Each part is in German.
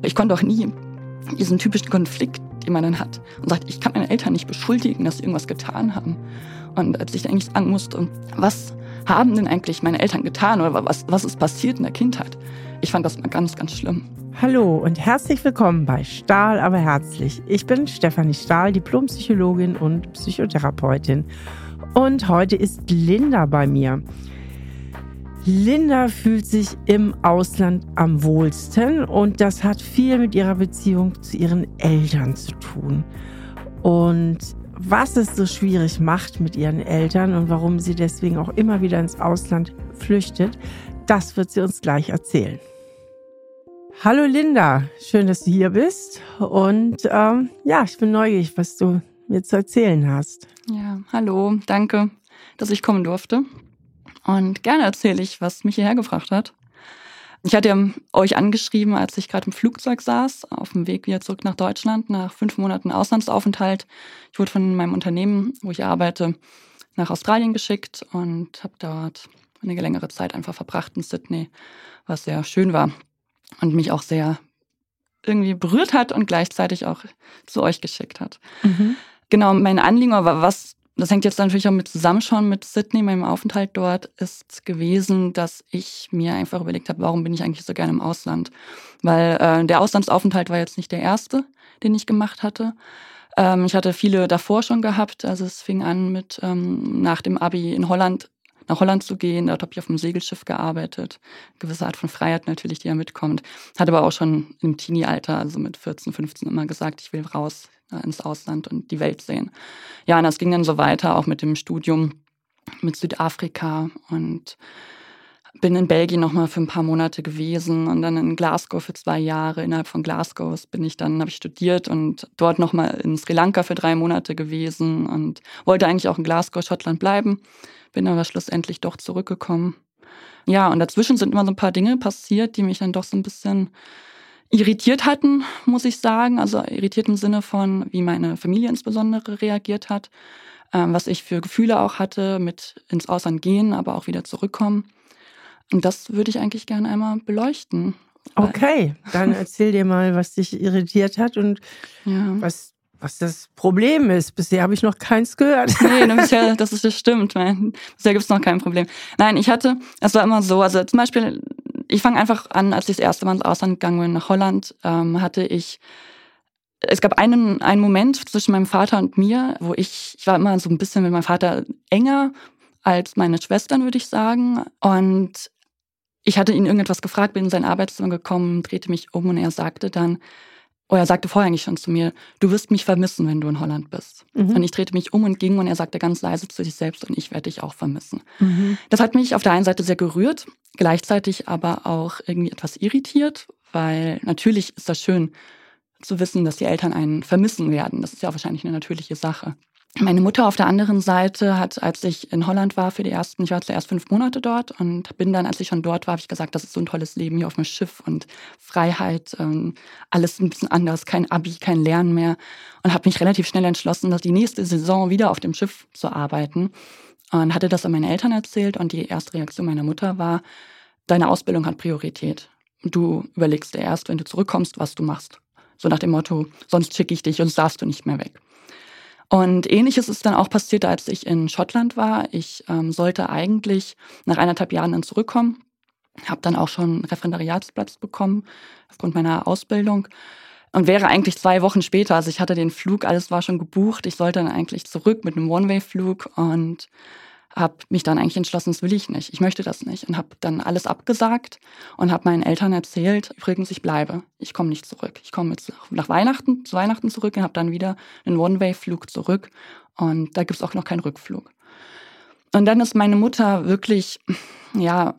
Ich konnte auch nie diesen typischen Konflikt, den man dann hat, und sagt, ich kann meine Eltern nicht beschuldigen, dass sie irgendwas getan haben. Und als ich eigentlich sagen musste, was haben denn eigentlich meine Eltern getan oder was, was ist passiert in der Kindheit? Ich fand das mal ganz, ganz schlimm. Hallo und herzlich willkommen bei Stahl, aber herzlich. Ich bin Stefanie Stahl, Diplompsychologin und Psychotherapeutin. Und heute ist Linda bei mir. Linda fühlt sich im Ausland am wohlsten und das hat viel mit ihrer Beziehung zu ihren Eltern zu tun. Und was es so schwierig macht mit ihren Eltern und warum sie deswegen auch immer wieder ins Ausland flüchtet, das wird sie uns gleich erzählen. Hallo Linda, schön, dass du hier bist und ähm, ja, ich bin neugierig, was du mir zu erzählen hast. Ja, hallo, danke, dass ich kommen durfte. Und gerne erzähle ich, was mich hierher gebracht hat. Ich hatte euch angeschrieben, als ich gerade im Flugzeug saß, auf dem Weg wieder zurück nach Deutschland, nach fünf Monaten Auslandsaufenthalt. Ich wurde von meinem Unternehmen, wo ich arbeite, nach Australien geschickt und habe dort eine längere Zeit einfach verbracht in Sydney, was sehr schön war und mich auch sehr irgendwie berührt hat und gleichzeitig auch zu euch geschickt hat. Mhm. Genau, mein Anliegen war, was das hängt jetzt natürlich auch mit zusammen schon mit Sydney, meinem Aufenthalt dort, ist gewesen, dass ich mir einfach überlegt habe, warum bin ich eigentlich so gerne im Ausland? Weil äh, der Auslandsaufenthalt war jetzt nicht der erste, den ich gemacht hatte. Ähm, ich hatte viele davor schon gehabt. Also es fing an mit ähm, nach dem Abi in Holland nach Holland zu gehen. Dort habe ich auf einem Segelschiff gearbeitet. Eine gewisse Art von Freiheit natürlich, die ja mitkommt. Hatte aber auch schon im Teenie-Alter, also mit 14, 15 immer gesagt, ich will raus ins Ausland und die Welt sehen. Ja, und das ging dann so weiter, auch mit dem Studium mit Südafrika und bin in Belgien nochmal für ein paar Monate gewesen und dann in Glasgow für zwei Jahre. Innerhalb von Glasgow bin ich dann, habe ich studiert und dort nochmal in Sri Lanka für drei Monate gewesen und wollte eigentlich auch in Glasgow, Schottland bleiben, bin aber schlussendlich doch zurückgekommen. Ja, und dazwischen sind immer so ein paar Dinge passiert, die mich dann doch so ein bisschen irritiert hatten, muss ich sagen. Also irritiert im Sinne von, wie meine Familie insbesondere reagiert hat, ähm, was ich für Gefühle auch hatte mit ins Ausland gehen, aber auch wieder zurückkommen. Und das würde ich eigentlich gerne einmal beleuchten. Okay, dann erzähl dir mal, was dich irritiert hat und ja. was was das Problem ist. Bisher habe ich noch keins gehört. Nee, bisher, das ist das stimmt. Bisher gibt es noch kein Problem. Nein, ich hatte, es war immer so, also zum Beispiel ich fange einfach an, als ich das erste Mal ins Ausland gegangen bin, nach Holland, ähm, hatte ich es gab einen, einen Moment zwischen meinem Vater und mir, wo ich, ich war immer so ein bisschen mit meinem Vater enger als meine Schwestern, würde ich sagen. Und ich hatte ihn irgendetwas gefragt, bin in sein Arbeitszimmer gekommen, drehte mich um und er sagte dann, Oh, er sagte vorher eigentlich schon zu mir, du wirst mich vermissen, wenn du in Holland bist. Mhm. Und ich drehte mich um und ging und er sagte ganz leise zu sich selbst, und ich werde dich auch vermissen. Mhm. Das hat mich auf der einen Seite sehr gerührt, gleichzeitig aber auch irgendwie etwas irritiert, weil natürlich ist das schön zu wissen, dass die Eltern einen vermissen werden. Das ist ja wahrscheinlich eine natürliche Sache. Meine Mutter auf der anderen Seite hat, als ich in Holland war für die ersten, ich war zuerst fünf Monate dort und bin dann, als ich schon dort war, habe ich gesagt, das ist so ein tolles Leben hier auf dem Schiff und Freiheit, ähm, alles ein bisschen anders, kein Abi, kein Lernen mehr und habe mich relativ schnell entschlossen, dass die nächste Saison wieder auf dem Schiff zu arbeiten und hatte das an meine Eltern erzählt und die erste Reaktion meiner Mutter war, deine Ausbildung hat Priorität. Du überlegst dir erst, wenn du zurückkommst, was du machst. So nach dem Motto, sonst schicke ich dich und darfst du nicht mehr weg. Und ähnliches ist dann auch passiert, als ich in Schottland war. Ich ähm, sollte eigentlich nach eineinhalb Jahren dann zurückkommen, habe dann auch schon einen Referendariatsplatz bekommen aufgrund meiner Ausbildung und wäre eigentlich zwei Wochen später, also ich hatte den Flug, alles war schon gebucht, ich sollte dann eigentlich zurück mit einem One-Way-Flug und habe mich dann eigentlich entschlossen, das will ich nicht, ich möchte das nicht und habe dann alles abgesagt und habe meinen Eltern erzählt, übrigens, ich bleibe, ich komme nicht zurück. Ich komme jetzt nach Weihnachten, zu Weihnachten zurück und habe dann wieder einen One-Way-Flug zurück und da gibt es auch noch keinen Rückflug. Und dann ist meine Mutter wirklich, ja,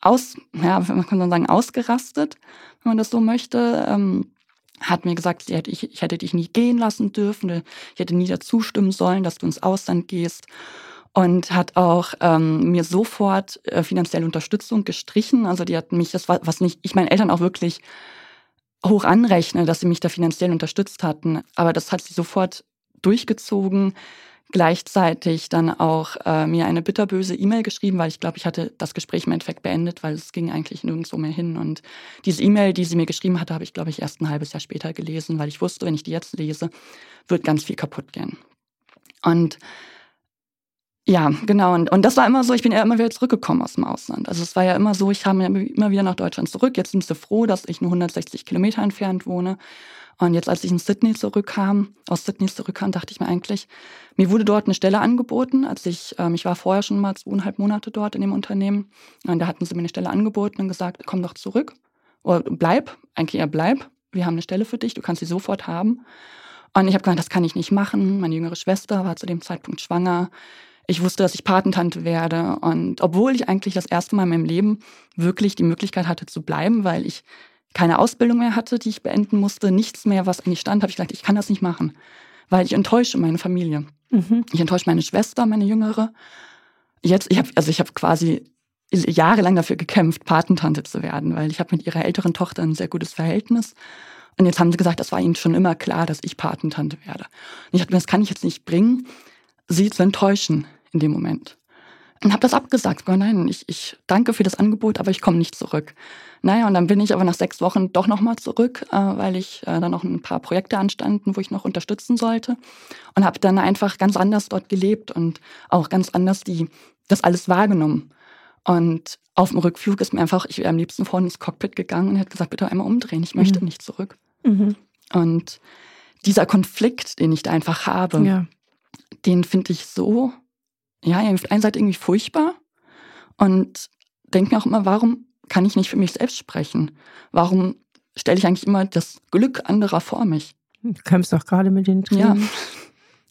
aus, ja, man kann sagen, ausgerastet, wenn man das so möchte. Ähm, hat mir gesagt, ich, ich hätte dich nie gehen lassen dürfen, ich hätte nie dazu stimmen sollen, dass du ins Ausland gehst und hat auch ähm, mir sofort äh, finanzielle Unterstützung gestrichen. Also die hat mich, das war, was nicht, ich meinen Eltern auch wirklich hoch anrechne, dass sie mich da finanziell unterstützt hatten. Aber das hat sie sofort durchgezogen. gleichzeitig dann auch äh, mir eine bitterböse E-Mail geschrieben, weil ich glaube, ich hatte das Gespräch im Endeffekt beendet, weil es ging eigentlich nirgendwo mehr hin. Und diese E-Mail, die sie mir geschrieben hatte, habe ich, glaube ich, erst ein halbes Jahr später gelesen, weil ich wusste, wenn ich die jetzt lese, wird ganz viel kaputt gehen. Und ja, genau. Und, und das war immer so, ich bin ja immer wieder zurückgekommen aus dem Ausland. Also es war ja immer so, ich kam immer wieder nach Deutschland zurück. Jetzt sind sie froh, dass ich nur 160 Kilometer entfernt wohne. Und jetzt, als ich in Sydney zurückkam, aus Sydney zurückkam, dachte ich mir eigentlich, mir wurde dort eine Stelle angeboten, als ich, ähm, ich war vorher schon mal zweieinhalb Monate dort in dem Unternehmen. Und da hatten sie mir eine Stelle angeboten und gesagt, komm doch zurück. Oder bleib, eigentlich eher bleib. Wir haben eine Stelle für dich, du kannst sie sofort haben. Und ich habe gesagt, das kann ich nicht machen. Meine jüngere Schwester war zu dem Zeitpunkt schwanger. Ich wusste, dass ich Patentante werde. Und obwohl ich eigentlich das erste Mal in meinem Leben wirklich die Möglichkeit hatte zu bleiben, weil ich keine Ausbildung mehr hatte, die ich beenden musste, nichts mehr, was eigentlich stand, habe ich gesagt, ich kann das nicht machen, weil ich enttäusche meine Familie. Mhm. Ich enttäusche meine Schwester, meine Jüngere. Jetzt, ich habe, also ich habe quasi jahrelang dafür gekämpft, Patentante zu werden, weil ich habe mit ihrer älteren Tochter ein sehr gutes Verhältnis. Und jetzt haben sie gesagt, das war ihnen schon immer klar, dass ich Patentante werde. Und ich habe mir, das kann ich jetzt nicht bringen, sie zu enttäuschen in dem Moment. Und habe das abgesagt. Nein, ich, ich danke für das Angebot, aber ich komme nicht zurück. Naja, und dann bin ich aber nach sechs Wochen doch nochmal zurück, äh, weil ich äh, dann noch ein paar Projekte anstanden, wo ich noch unterstützen sollte. Und habe dann einfach ganz anders dort gelebt und auch ganz anders die, das alles wahrgenommen. Und auf dem Rückflug ist mir einfach, ich wäre am liebsten vorne ins Cockpit gegangen und hätte gesagt, bitte einmal umdrehen, ich möchte mhm. nicht zurück. Mhm. Und dieser Konflikt, den ich da einfach habe, ja. den finde ich so ja, auf der einen Seite irgendwie furchtbar und denke mir auch immer, warum kann ich nicht für mich selbst sprechen? Warum stelle ich eigentlich immer das Glück anderer vor mich? Du kämpfst doch gerade mit den Tränen. Ja.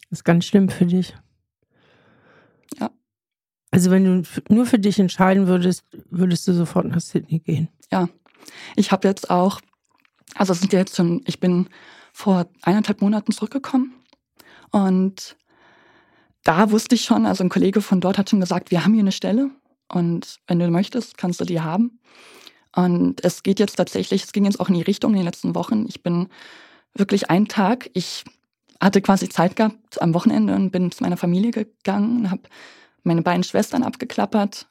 Das ist ganz schlimm für dich. Ja. Also wenn du nur für dich entscheiden würdest, würdest du sofort nach Sydney gehen. Ja. Ich habe jetzt auch, also es sind ja jetzt schon, ich bin vor eineinhalb Monaten zurückgekommen und da wusste ich schon, also ein Kollege von dort hat schon gesagt, wir haben hier eine Stelle und wenn du möchtest, kannst du die haben. Und es geht jetzt tatsächlich, es ging jetzt auch in die Richtung in den letzten Wochen. Ich bin wirklich einen Tag, ich hatte quasi Zeit gehabt am Wochenende und bin zu meiner Familie gegangen, habe meine beiden Schwestern abgeklappert,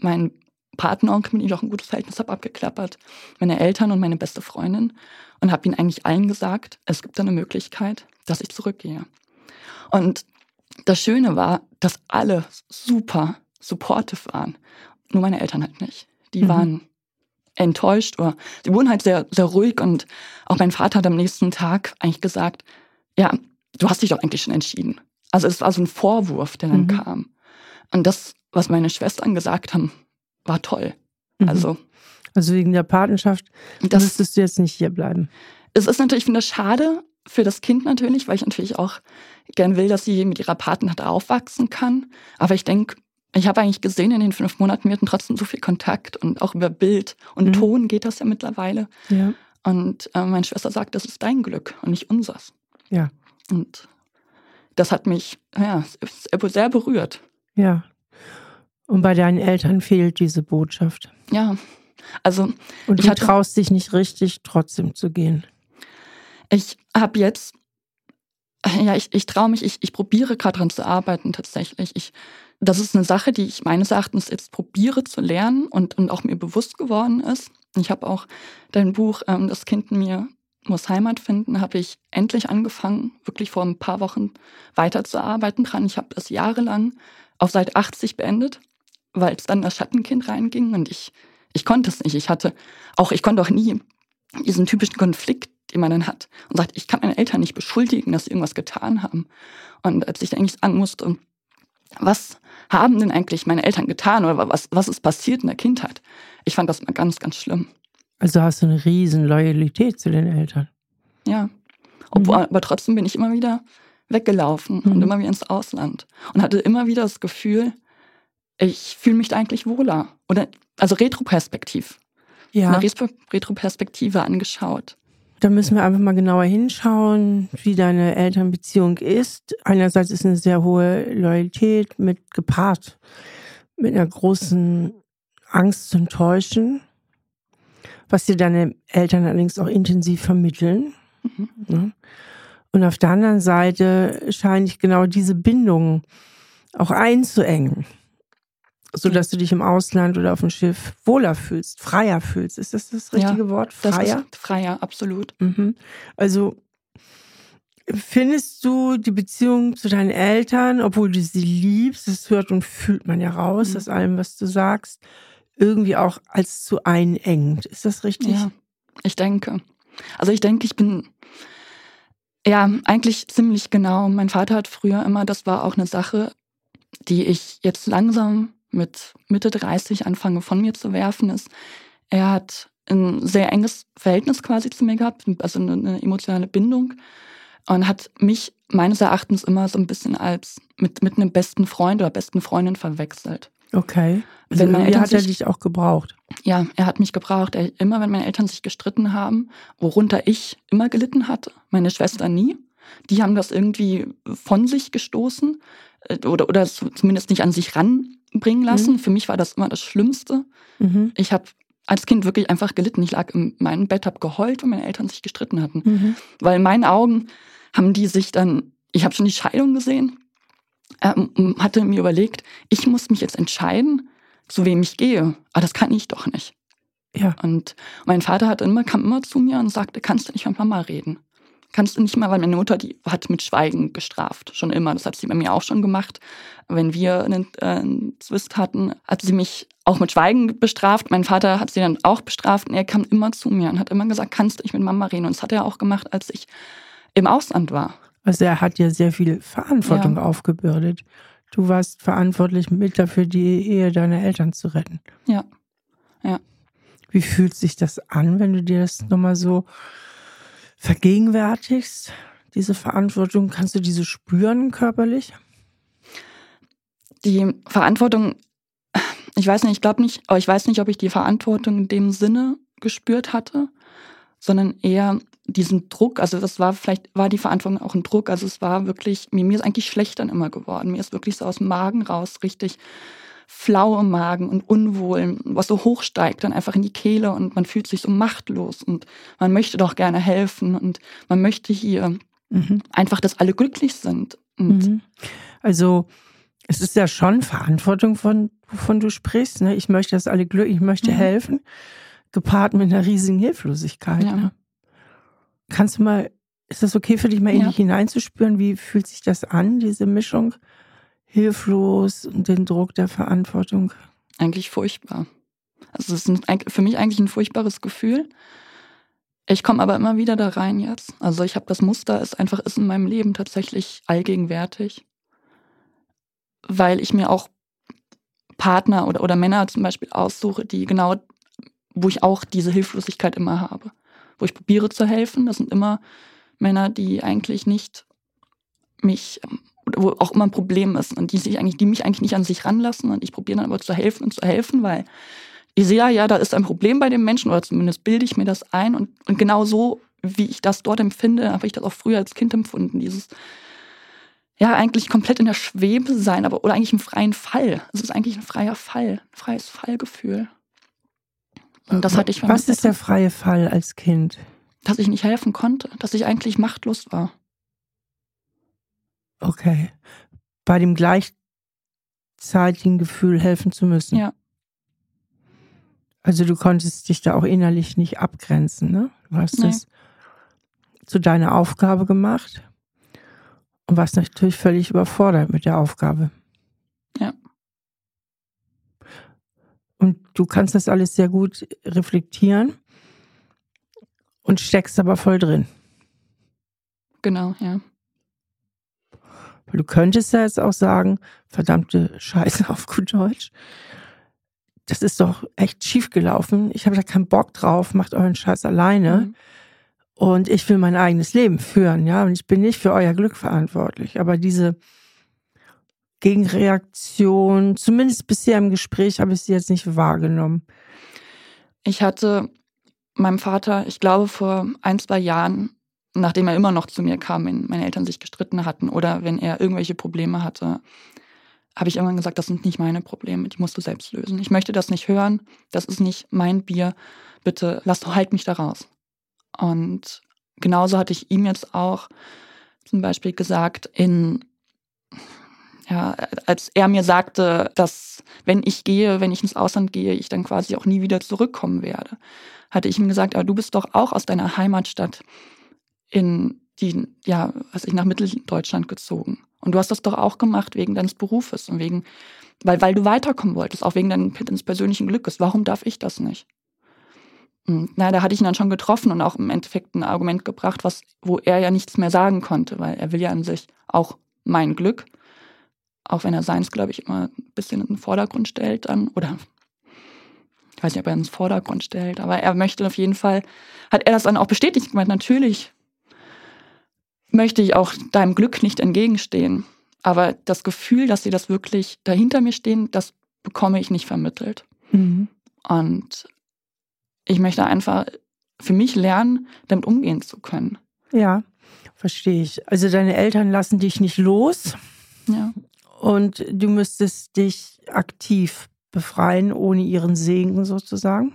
meinen Patenonkel, mit dem ich auch ein gutes Verhältnis habe, abgeklappert, meine Eltern und meine beste Freundin und habe ihnen eigentlich allen gesagt, es gibt eine Möglichkeit, dass ich zurückgehe. Und das Schöne war, dass alle super supportive waren. Nur meine Eltern halt nicht. Die mhm. waren enttäuscht oder sie wurden halt sehr, sehr ruhig und auch mein Vater hat am nächsten Tag eigentlich gesagt, ja, du hast dich doch eigentlich schon entschieden. Also es war so ein Vorwurf, der dann mhm. kam. Und das, was meine Schwestern gesagt haben, war toll. Mhm. Also, also wegen der Patenschaft das, müsstest du jetzt nicht hier bleiben. Es ist natürlich, ich finde das schade, für das Kind natürlich, weil ich natürlich auch gern will, dass sie mit ihrer Partnerin aufwachsen kann. Aber ich denke, ich habe eigentlich gesehen in den fünf Monaten, wir hatten trotzdem so viel Kontakt und auch über Bild und mhm. Ton geht das ja mittlerweile. Ja. Und äh, meine Schwester sagt, das ist dein Glück und nicht unseres. Ja. Und das hat mich ja, sehr berührt. Ja. Und bei deinen Eltern fehlt diese Botschaft. Ja. Also. Und du traust dich nicht richtig, trotzdem zu gehen. Ich habe jetzt, ja, ich, ich traue mich, ich, ich probiere gerade dran zu arbeiten tatsächlich. Ich, das ist eine Sache, die ich meines Erachtens jetzt probiere zu lernen und, und auch mir bewusst geworden ist. Ich habe auch dein Buch ähm, Das Kind in mir muss Heimat finden, habe ich endlich angefangen, wirklich vor ein paar Wochen weiterzuarbeiten dran. Ich habe das jahrelang auf Seite 80 beendet, weil es dann das Schattenkind reinging und ich, ich konnte es nicht. Ich hatte auch, ich konnte auch nie diesen typischen Konflikt den man dann hat und sagt, ich kann meine Eltern nicht beschuldigen, dass sie irgendwas getan haben. Und als ich eigentlich sagen musste, was haben denn eigentlich meine Eltern getan oder was, was ist passiert in der Kindheit? Ich fand das mal ganz, ganz schlimm. Also hast du eine riesen Loyalität zu den Eltern. Ja. Obwohl, mhm. Aber trotzdem bin ich immer wieder weggelaufen mhm. und immer wieder ins Ausland und hatte immer wieder das Gefühl, ich fühle mich da eigentlich wohler. Oder also retroperspektiv. Ja. Eine Retroperspektive angeschaut. Da müssen wir einfach mal genauer hinschauen, wie deine Elternbeziehung ist. Einerseits ist eine sehr hohe Loyalität mit gepaart mit einer großen Angst zu enttäuschen, was dir deine Eltern allerdings auch intensiv vermitteln. Mhm. Und auf der anderen Seite scheine ich genau diese Bindung auch einzuengen, sodass du dich im Ausland oder auf dem Schiff wohler fühlst, freier fühlst. Ist das das richtige ja, Wort? Freier? Freier, absolut. Mhm. Also findest du die Beziehung zu deinen Eltern, obwohl du sie liebst, das hört und fühlt man ja raus mhm. aus allem, was du sagst, irgendwie auch als zu einengend. Ist das richtig? Ja, ich denke. Also ich denke, ich bin ja eigentlich ziemlich genau. Mein Vater hat früher immer, das war auch eine Sache, die ich jetzt langsam mit Mitte 30 anfange von mir zu werfen, ist, er hat ein sehr enges Verhältnis quasi zu mir gehabt, also eine, emotionale Bindung und hat mich meines Erachtens immer so ein bisschen als mit, mit einem besten Freund oder besten Freundin verwechselt. Okay. Also wenn meine Eltern hat er sich, dich auch gebraucht? Ja, er hat mich gebraucht. Er, immer wenn meine Eltern sich gestritten haben, worunter ich immer gelitten hatte, meine Schwester nie, die haben das irgendwie von sich gestoßen äh, oder, oder zumindest nicht an sich ranbringen lassen. Mhm. Für mich war das immer das Schlimmste. Mhm. Ich habe als Kind wirklich einfach gelitten. Ich lag in meinem Bett, habe geheult, weil meine Eltern sich gestritten hatten. Mhm. Weil in meinen Augen haben die sich dann, ich habe schon die Scheidung gesehen, ähm, hatte mir überlegt, ich muss mich jetzt entscheiden, zu wem ich gehe. Aber das kann ich doch nicht. Ja. Und mein Vater hat immer, kam immer zu mir und sagte, kannst du nicht mit Mama reden? Kannst du nicht mal, weil meine Mutter, die hat mit Schweigen gestraft, schon immer. Das hat sie bei mir auch schon gemacht. Wenn wir einen, äh, einen Zwist hatten, hat sie mich auch mit Schweigen bestraft. Mein Vater hat sie dann auch bestraft und er kam immer zu mir und hat immer gesagt, kannst du nicht mit Mama reden? Und das hat er auch gemacht, als ich im Ausland war. Also er hat ja sehr viel Verantwortung ja. aufgebürdet. Du warst verantwortlich mit dafür, die Ehe deiner Eltern zu retten. Ja. Ja. Wie fühlt sich das an, wenn du dir das nochmal so vergegenwärtigst, diese Verantwortung? Kannst du diese spüren körperlich? Die Verantwortung, ich weiß nicht, ich glaube nicht, aber ich weiß nicht, ob ich die Verantwortung in dem Sinne gespürt hatte, sondern eher diesen Druck, also das war vielleicht, war die Verantwortung auch ein Druck, also es war wirklich, mir, mir ist eigentlich schlecht dann immer geworden, mir ist wirklich so aus dem Magen raus richtig flau im Magen und unwohl, was so hochsteigt, dann einfach in die Kehle und man fühlt sich so machtlos und man möchte doch gerne helfen und man möchte hier mhm. einfach, dass alle glücklich sind. Mhm. Also es ist ja schon Verantwortung, von, wovon du sprichst. Ne? Ich möchte, dass alle glücklich, ich möchte mhm. helfen, gepaart mit einer riesigen Hilflosigkeit. Ja. Ne? Kannst du mal, ist das okay für dich, mal ja. in dich hineinzuspüren? Wie fühlt sich das an, diese Mischung? Hilflos und den Druck der Verantwortung? Eigentlich furchtbar. Also es ist für mich eigentlich ein furchtbares Gefühl. Ich komme aber immer wieder da rein jetzt. Also ich habe das Muster, ist einfach ist in meinem Leben tatsächlich allgegenwärtig. Weil ich mir auch Partner oder, oder Männer zum Beispiel aussuche, die genau, wo ich auch diese Hilflosigkeit immer habe wo ich probiere zu helfen. Das sind immer Männer, die eigentlich nicht mich, wo auch immer ein Problem ist und die sich eigentlich, die mich eigentlich nicht an sich ranlassen und ich probiere dann aber zu helfen und zu helfen, weil ich sehe ja, da ist ein Problem bei dem Menschen oder zumindest bilde ich mir das ein und, und genau so, wie ich das dort empfinde, habe ich das auch früher als Kind empfunden, dieses ja, eigentlich komplett in der Schwebe sein, aber oder eigentlich im freien Fall. Es ist eigentlich ein freier Fall, ein freies Fallgefühl. Und das hatte ich Was ist der freie Fall als Kind? Dass ich nicht helfen konnte, dass ich eigentlich machtlos war. Okay. Bei dem gleichzeitigen Gefühl, helfen zu müssen. Ja. Also du konntest dich da auch innerlich nicht abgrenzen, ne? Du hast nee. es zu deiner Aufgabe gemacht und warst natürlich völlig überfordert mit der Aufgabe. Ja. Und du kannst das alles sehr gut reflektieren und steckst aber voll drin. Genau, ja. Weil du könntest ja jetzt auch sagen, verdammte Scheiße auf gut Deutsch. Das ist doch echt schief gelaufen. Ich habe da keinen Bock drauf, macht euren Scheiß alleine. Mhm. Und ich will mein eigenes Leben führen, ja. Und ich bin nicht für euer Glück verantwortlich. Aber diese, Gegenreaktion? Zumindest bisher im Gespräch habe ich sie jetzt nicht wahrgenommen. Ich hatte meinem Vater, ich glaube vor ein, zwei Jahren, nachdem er immer noch zu mir kam, wenn meine Eltern sich gestritten hatten oder wenn er irgendwelche Probleme hatte, habe ich irgendwann gesagt, das sind nicht meine Probleme, die musst du selbst lösen. Ich möchte das nicht hören, das ist nicht mein Bier, bitte lass halt mich da raus. Und genauso hatte ich ihm jetzt auch zum Beispiel gesagt, in ja, als er mir sagte, dass wenn ich gehe, wenn ich ins Ausland gehe, ich dann quasi auch nie wieder zurückkommen werde, hatte ich ihm gesagt, aber du bist doch auch aus deiner Heimatstadt in die, ja, was ich nach Mitteldeutschland gezogen. Und du hast das doch auch gemacht wegen deines Berufes und wegen, weil, weil du weiterkommen wolltest, auch wegen deines persönlichen Glückes. Warum darf ich das nicht? Und, na, da hatte ich ihn dann schon getroffen und auch im Endeffekt ein Argument gebracht, was, wo er ja nichts mehr sagen konnte, weil er will ja an sich auch mein Glück auch wenn er seins, glaube ich, immer ein bisschen in den Vordergrund stellt dann, oder ich weiß nicht, ob er ins Vordergrund stellt, aber er möchte auf jeden Fall, hat er das dann auch bestätigt gemeint, natürlich möchte ich auch deinem Glück nicht entgegenstehen. Aber das Gefühl, dass sie das wirklich dahinter mir stehen, das bekomme ich nicht vermittelt. Mhm. Und ich möchte einfach für mich lernen, damit umgehen zu können. Ja, verstehe ich. Also deine Eltern lassen dich nicht los. Ja und du müsstest dich aktiv befreien, ohne ihren Segen sozusagen.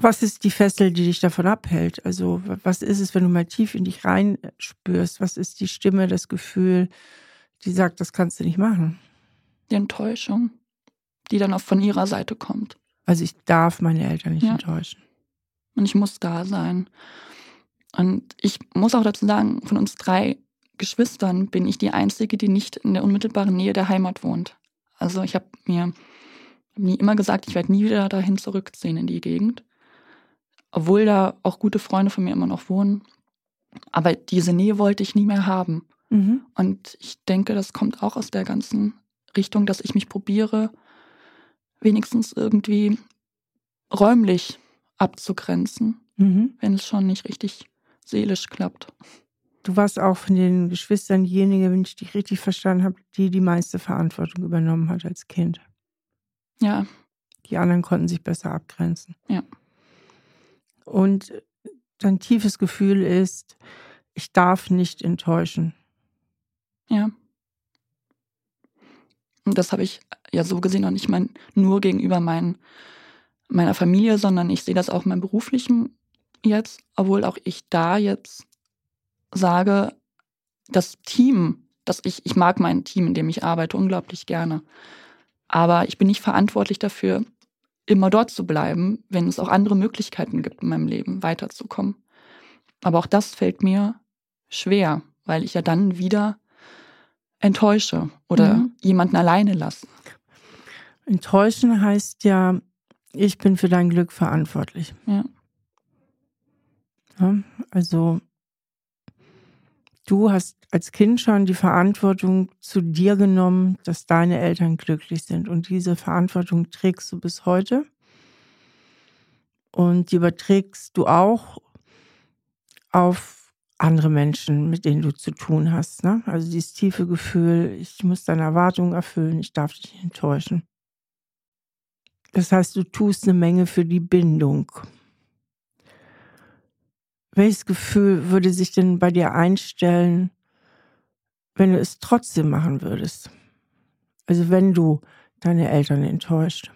Was ist die Fessel, die dich davon abhält? Also, was ist es, wenn du mal tief in dich reinspürst? Was ist die Stimme, das Gefühl, die sagt, das kannst du nicht machen? Die Enttäuschung, die dann auch von ihrer Seite kommt. Also, ich darf meine Eltern nicht ja. enttäuschen. Und ich muss da sein. Und ich muss auch dazu sagen, von uns drei Geschwistern bin ich die Einzige, die nicht in der unmittelbaren Nähe der Heimat wohnt. Also ich habe mir nie immer gesagt, ich werde nie wieder dahin zurückziehen in die Gegend. Obwohl da auch gute Freunde von mir immer noch wohnen. Aber diese Nähe wollte ich nie mehr haben. Mhm. Und ich denke, das kommt auch aus der ganzen Richtung, dass ich mich probiere, wenigstens irgendwie räumlich abzugrenzen, mhm. wenn es schon nicht richtig seelisch klappt. Du warst auch von den Geschwistern diejenige, wenn ich dich richtig verstanden habe, die die meiste Verantwortung übernommen hat als Kind. Ja. Die anderen konnten sich besser abgrenzen. Ja. Und dein tiefes Gefühl ist, ich darf nicht enttäuschen. Ja. Und das habe ich ja so gesehen auch nicht mein, nur gegenüber mein, meiner Familie, sondern ich sehe das auch in meinem beruflichen jetzt, obwohl auch ich da jetzt sage, das Team, dass ich, ich mag mein Team, in dem ich arbeite, unglaublich gerne. Aber ich bin nicht verantwortlich dafür, immer dort zu bleiben, wenn es auch andere Möglichkeiten gibt in meinem Leben, weiterzukommen. Aber auch das fällt mir schwer, weil ich ja dann wieder enttäusche oder mhm. jemanden alleine lasse. Enttäuschen heißt ja, ich bin für dein Glück verantwortlich. Ja. ja also Du hast als Kind schon die Verantwortung zu dir genommen, dass deine Eltern glücklich sind. Und diese Verantwortung trägst du bis heute. Und die überträgst du auch auf andere Menschen, mit denen du zu tun hast. Ne? Also dieses tiefe Gefühl, ich muss deine Erwartungen erfüllen, ich darf dich nicht enttäuschen. Das heißt, du tust eine Menge für die Bindung. Welches Gefühl würde sich denn bei dir einstellen, wenn du es trotzdem machen würdest? Also wenn du deine Eltern enttäuscht.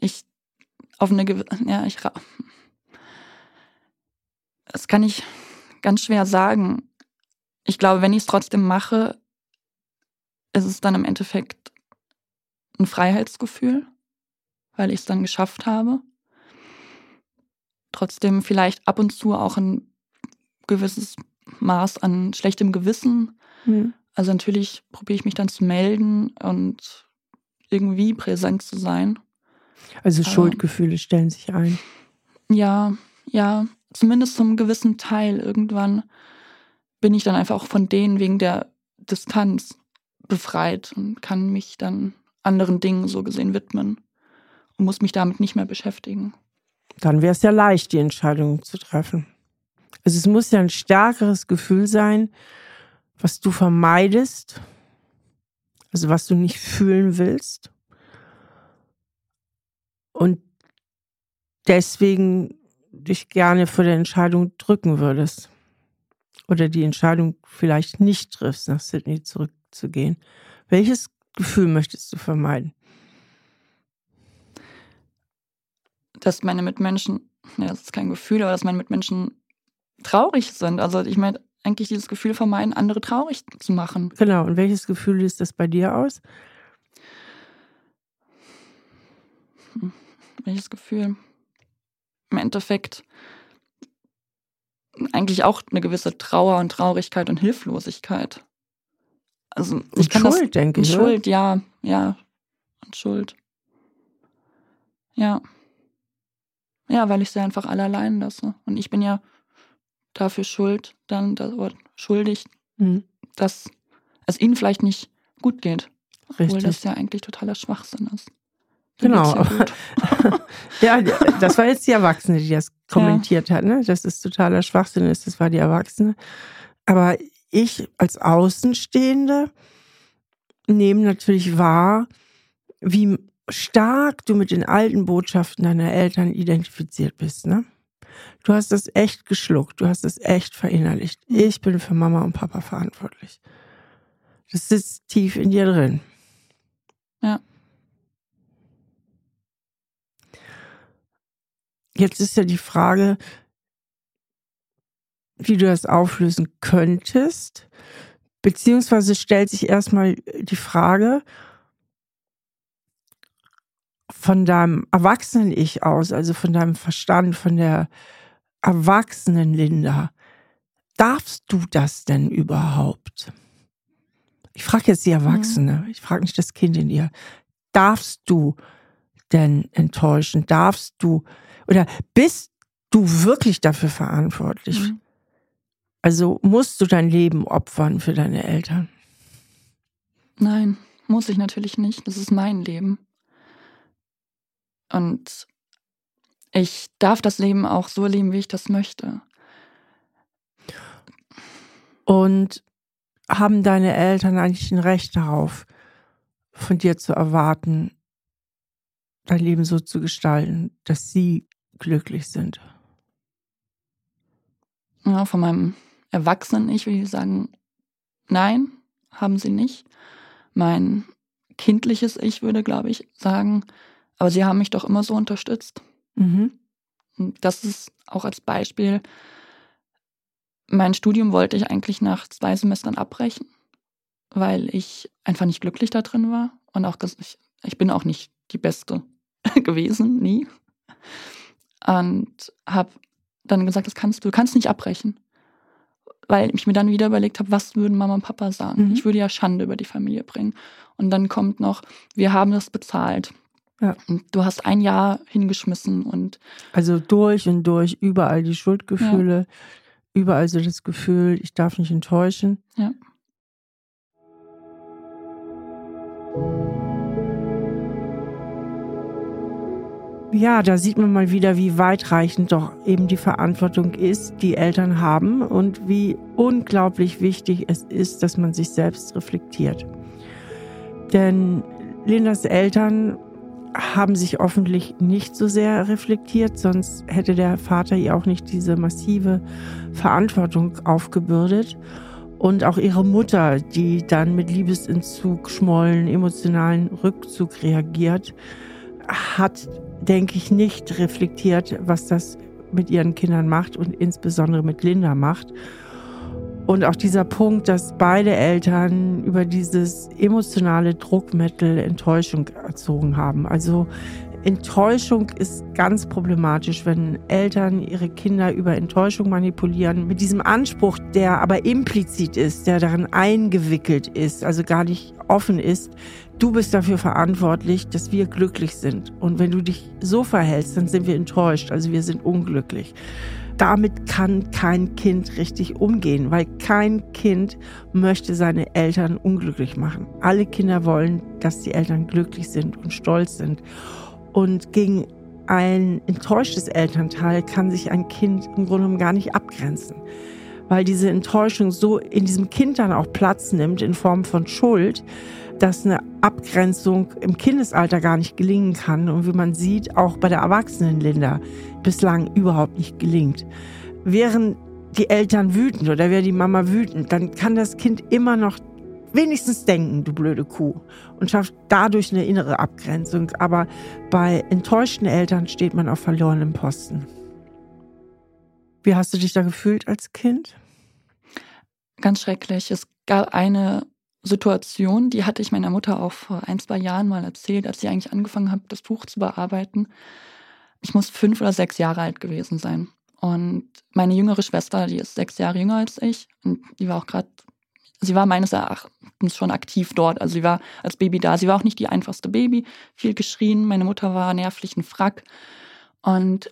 Ich auf eine gewisse, ja, ich, das kann ich ganz schwer sagen. Ich glaube, wenn ich es trotzdem mache, ist es dann im Endeffekt ein Freiheitsgefühl, weil ich es dann geschafft habe. Trotzdem vielleicht ab und zu auch ein gewisses Maß an schlechtem Gewissen. Mhm. Also natürlich probiere ich mich dann zu melden und irgendwie präsent zu sein. Also Schuldgefühle stellen sich ein. Ja, ja, zumindest zum gewissen Teil. Irgendwann bin ich dann einfach auch von denen wegen der Distanz befreit und kann mich dann anderen Dingen so gesehen widmen muss mich damit nicht mehr beschäftigen. Dann wäre es ja leicht, die Entscheidung zu treffen. Also es muss ja ein stärkeres Gefühl sein, was du vermeidest, also was du nicht fühlen willst. Und deswegen dich gerne vor der Entscheidung drücken würdest. Oder die Entscheidung vielleicht nicht triffst, nach Sydney zurückzugehen. Welches Gefühl möchtest du vermeiden? Dass meine Mitmenschen, ja, das ist kein Gefühl, aber dass meine Mitmenschen traurig sind. Also ich meine, eigentlich dieses Gefühl vermeiden, andere traurig zu machen. Genau. Und welches Gefühl löst das bei dir aus? Hm, welches Gefühl? Im Endeffekt eigentlich auch eine gewisse Trauer und Traurigkeit und Hilflosigkeit. Also ich und kann Schuld, das, denke ich. Schuld, oder? ja, ja. Und Schuld. Ja. Ja, weil ich sie einfach alle allein lasse. Und ich bin ja dafür schuld, dann das Wort schuldig, mhm. dass es ihnen vielleicht nicht gut geht. Obwohl Richtig. das ja eigentlich totaler Schwachsinn ist. Genau. ja, das war jetzt die Erwachsene, die das kommentiert ja. hat, ne? Dass es totaler Schwachsinn ist, das war die Erwachsene. Aber ich als Außenstehende nehme natürlich wahr, wie stark du mit den alten Botschaften deiner Eltern identifiziert bist, ne? Du hast das echt geschluckt, du hast das echt verinnerlicht. Mhm. Ich bin für Mama und Papa verantwortlich. Das sitzt tief in dir drin. Ja. Jetzt ist ja die Frage, wie du das auflösen könntest. Beziehungsweise stellt sich erstmal die Frage von deinem erwachsenen Ich aus, also von deinem Verstand, von der erwachsenen Linda. Darfst du das denn überhaupt? Ich frage jetzt die Erwachsene, ich frage nicht das Kind in ihr. Darfst du denn enttäuschen? Darfst du oder bist du wirklich dafür verantwortlich? Mhm. Also musst du dein Leben opfern für deine Eltern? Nein, muss ich natürlich nicht. Das ist mein Leben. Und ich darf das Leben auch so leben, wie ich das möchte. Und haben deine Eltern eigentlich ein Recht darauf, von dir zu erwarten, dein Leben so zu gestalten, dass sie glücklich sind? Ja, von meinem Erwachsenen-Ich würde ich sagen, nein, haben sie nicht. Mein kindliches Ich würde, glaube ich, sagen, aber sie haben mich doch immer so unterstützt. Mhm. Das ist auch als Beispiel, mein Studium wollte ich eigentlich nach zwei Semestern abbrechen, weil ich einfach nicht glücklich da drin war und auch ich, ich bin auch nicht die Beste gewesen, nie. Und habe dann gesagt, das kannst du, du kannst nicht abbrechen. Weil ich mir dann wieder überlegt habe, was würden Mama und Papa sagen? Mhm. Ich würde ja Schande über die Familie bringen. Und dann kommt noch, wir haben das bezahlt. Ja. Und du hast ein Jahr hingeschmissen und. Also durch und durch, überall die Schuldgefühle, ja. überall so das Gefühl, ich darf nicht enttäuschen. Ja. Ja, da sieht man mal wieder, wie weitreichend doch eben die Verantwortung ist, die Eltern haben und wie unglaublich wichtig es ist, dass man sich selbst reflektiert. Denn Lindas Eltern haben sich hoffentlich nicht so sehr reflektiert, sonst hätte der Vater ihr auch nicht diese massive Verantwortung aufgebürdet. Und auch ihre Mutter, die dann mit Liebesentzug, Schmollen, emotionalen Rückzug reagiert, hat denke ich, nicht reflektiert, was das mit ihren Kindern macht und insbesondere mit Linda macht. Und auch dieser Punkt, dass beide Eltern über dieses emotionale Druckmittel Enttäuschung erzogen haben. Also Enttäuschung ist ganz problematisch, wenn Eltern ihre Kinder über Enttäuschung manipulieren, mit diesem Anspruch, der aber implizit ist, der darin eingewickelt ist, also gar nicht offen ist, du bist dafür verantwortlich, dass wir glücklich sind. Und wenn du dich so verhältst, dann sind wir enttäuscht, also wir sind unglücklich. Damit kann kein Kind richtig umgehen, weil kein Kind möchte seine Eltern unglücklich machen. Alle Kinder wollen, dass die Eltern glücklich sind und stolz sind. Und gegen ein enttäuschtes Elternteil kann sich ein Kind im Grunde genommen gar nicht abgrenzen, weil diese Enttäuschung so in diesem Kind dann auch Platz nimmt in Form von Schuld, dass eine Abgrenzung im Kindesalter gar nicht gelingen kann und wie man sieht, auch bei der erwachsenen Linda bislang überhaupt nicht gelingt. Wären die Eltern wütend oder wäre die Mama wütend, dann kann das Kind immer noch wenigstens denken, du blöde Kuh. Und schafft dadurch eine innere Abgrenzung. Aber bei enttäuschten Eltern steht man auf verlorenem Posten. Wie hast du dich da gefühlt als Kind? Ganz schrecklich. Es gab eine Situation, die hatte ich meiner Mutter auch vor ein, zwei Jahren mal erzählt, als sie eigentlich angefangen hat, das Buch zu bearbeiten. Ich muss fünf oder sechs Jahre alt gewesen sein. Und meine jüngere Schwester, die ist sechs Jahre jünger als ich, und die war auch gerade, sie war meines Erachtens schon aktiv dort. Also sie war als Baby da. Sie war auch nicht die einfachste Baby, viel geschrien. Meine Mutter war nervlich ein Frack. Und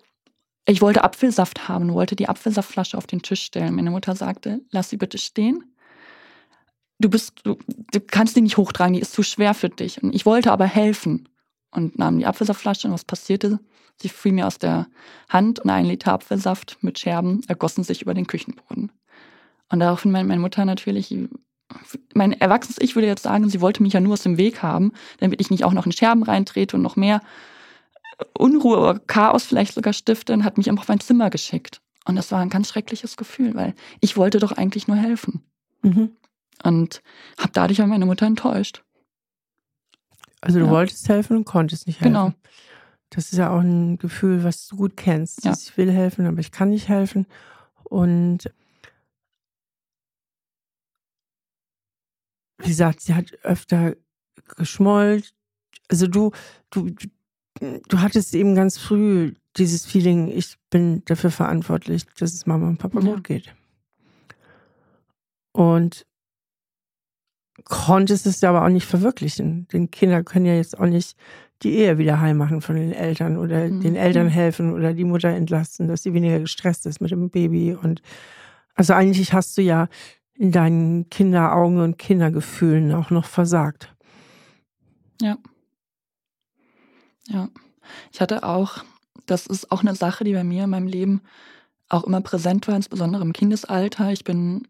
ich wollte Apfelsaft haben, wollte die Apfelsaftflasche auf den Tisch stellen. Meine Mutter sagte, lass sie bitte stehen. Du bist, du, du kannst die nicht hochtragen, die ist zu schwer für dich. Und ich wollte aber helfen und nahm die Apfelsaftflasche und was passierte? Sie fiel mir aus der Hand und ein Liter Apfelsaft mit Scherben ergossen sich über den Küchenboden. Und daraufhin meine, meine Mutter natürlich, mein erwachsenes Ich würde jetzt sagen, sie wollte mich ja nur aus dem Weg haben, damit ich nicht auch noch in Scherben reintrete und noch mehr Unruhe oder Chaos vielleicht sogar stifte und hat mich einfach auf mein Zimmer geschickt. Und das war ein ganz schreckliches Gefühl, weil ich wollte doch eigentlich nur helfen. Mhm. Und habe dadurch auch meine Mutter enttäuscht. Also du ja. wolltest helfen und konntest nicht helfen. Genau. Das ist ja auch ein Gefühl, was du gut kennst. Ja. Ich will helfen, aber ich kann nicht helfen. Und wie gesagt, sie hat öfter geschmollt. Also du, du, du hattest eben ganz früh dieses Feeling, ich bin dafür verantwortlich, dass es Mama und Papa ja. gut geht. Und konntest es aber auch nicht verwirklichen. Denn Kinder können ja jetzt auch nicht die Ehe wieder heil machen von den Eltern oder mhm. den Eltern helfen oder die Mutter entlasten, dass sie weniger gestresst ist mit dem Baby. Und also eigentlich hast du ja in deinen Kinderaugen und Kindergefühlen auch noch versagt. Ja. Ja. Ich hatte auch, das ist auch eine Sache, die bei mir in meinem Leben auch immer präsent war, insbesondere im Kindesalter. Ich bin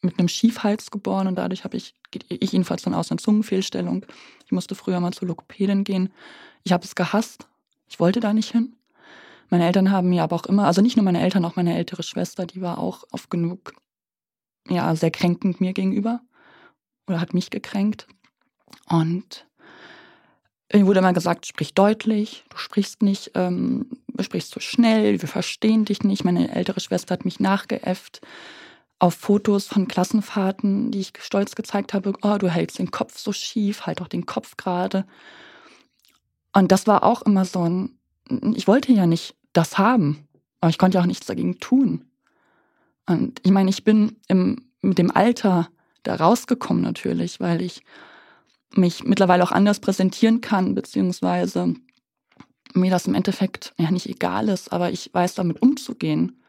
mit einem Schiefhals geboren und dadurch habe ich, ich jedenfalls dann aus, einer Zungenfehlstellung. Ich musste früher mal zur Logopädin gehen. Ich habe es gehasst. Ich wollte da nicht hin. Meine Eltern haben mir aber auch immer, also nicht nur meine Eltern, auch meine ältere Schwester, die war auch oft genug, ja, sehr kränkend mir gegenüber oder hat mich gekränkt. Und mir wurde immer gesagt, sprich deutlich, du sprichst nicht, ähm, du sprichst zu so schnell, wir verstehen dich nicht. Meine ältere Schwester hat mich nachgeäfft auf Fotos von Klassenfahrten, die ich stolz gezeigt habe, oh, du hältst den Kopf so schief, halt auch den Kopf gerade. Und das war auch immer so ein, ich wollte ja nicht das haben, aber ich konnte ja auch nichts dagegen tun. Und ich meine, ich bin im, mit dem Alter da rausgekommen natürlich, weil ich mich mittlerweile auch anders präsentieren kann, beziehungsweise mir das im Endeffekt ja nicht egal ist, aber ich weiß damit umzugehen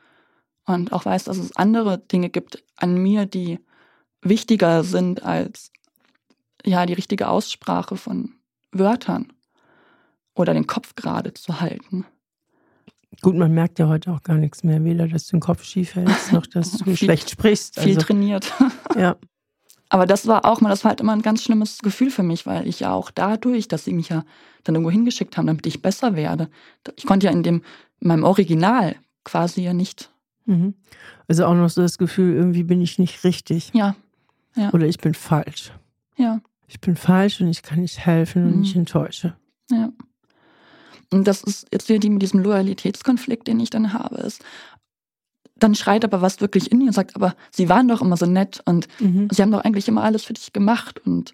und auch weiß, dass es andere Dinge gibt an mir, die wichtiger sind als ja die richtige Aussprache von Wörtern oder den Kopf gerade zu halten. Gut, man merkt ja heute auch gar nichts mehr, weder dass du den Kopf schief hältst, noch dass du viel, schlecht sprichst. Also, viel trainiert. ja. Aber das war auch mal, das war halt immer ein ganz schlimmes Gefühl für mich, weil ich ja auch dadurch, dass sie mich ja dann irgendwo hingeschickt haben, damit ich besser werde. Ich konnte ja in dem, in meinem Original quasi ja nicht Mhm. Also auch noch so das Gefühl, irgendwie bin ich nicht richtig. Ja. ja. Oder ich bin falsch. Ja. Ich bin falsch und ich kann nicht helfen und mhm. ich enttäusche. Ja. Und das ist jetzt wieder die mit diesem Loyalitätskonflikt, den ich dann habe, ist, dann schreit aber was wirklich in mir und sagt, aber sie waren doch immer so nett und mhm. sie haben doch eigentlich immer alles für dich gemacht und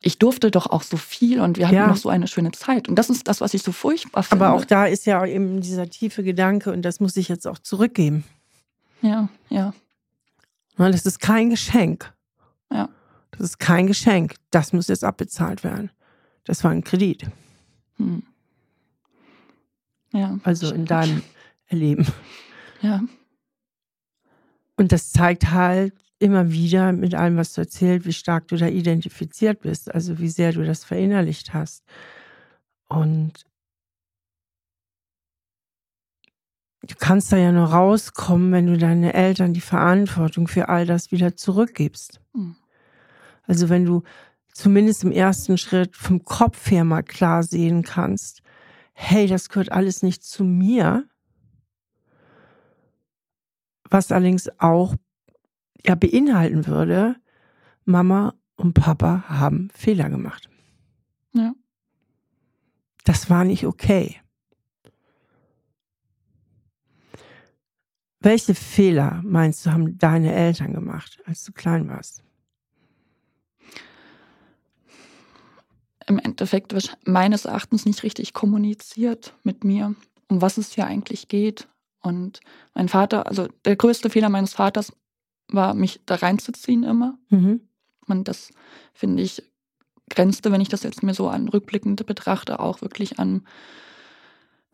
ich durfte doch auch so viel und wir hatten ja. noch so eine schöne Zeit. Und das ist das, was ich so furchtbar finde. Aber auch da ist ja eben dieser tiefe Gedanke und das muss ich jetzt auch zurückgeben. Ja, ja. Das ist kein Geschenk. Ja. Das ist kein Geschenk. Das muss jetzt abbezahlt werden. Das war ein Kredit. Hm. Ja. Also in deinem Erleben. Ja. Und das zeigt halt immer wieder mit allem, was du erzählt, wie stark du da identifiziert bist, also wie sehr du das verinnerlicht hast. Und du kannst da ja nur rauskommen, wenn du deinen Eltern die Verantwortung für all das wieder zurückgibst. Mhm. Also wenn du zumindest im ersten Schritt vom Kopf her mal klar sehen kannst, hey, das gehört alles nicht zu mir. Was allerdings auch ja beinhalten würde, Mama und Papa haben Fehler gemacht. Ja. Das war nicht okay. Welche Fehler meinst du, haben deine Eltern gemacht, als du klein warst? Im Endeffekt meines Erachtens nicht richtig kommuniziert mit mir, um was es hier eigentlich geht. Und mein Vater, also der größte Fehler meines Vaters war, mich da reinzuziehen immer. Mhm. Und das finde ich grenzte, wenn ich das jetzt mir so an rückblickend betrachte, auch wirklich an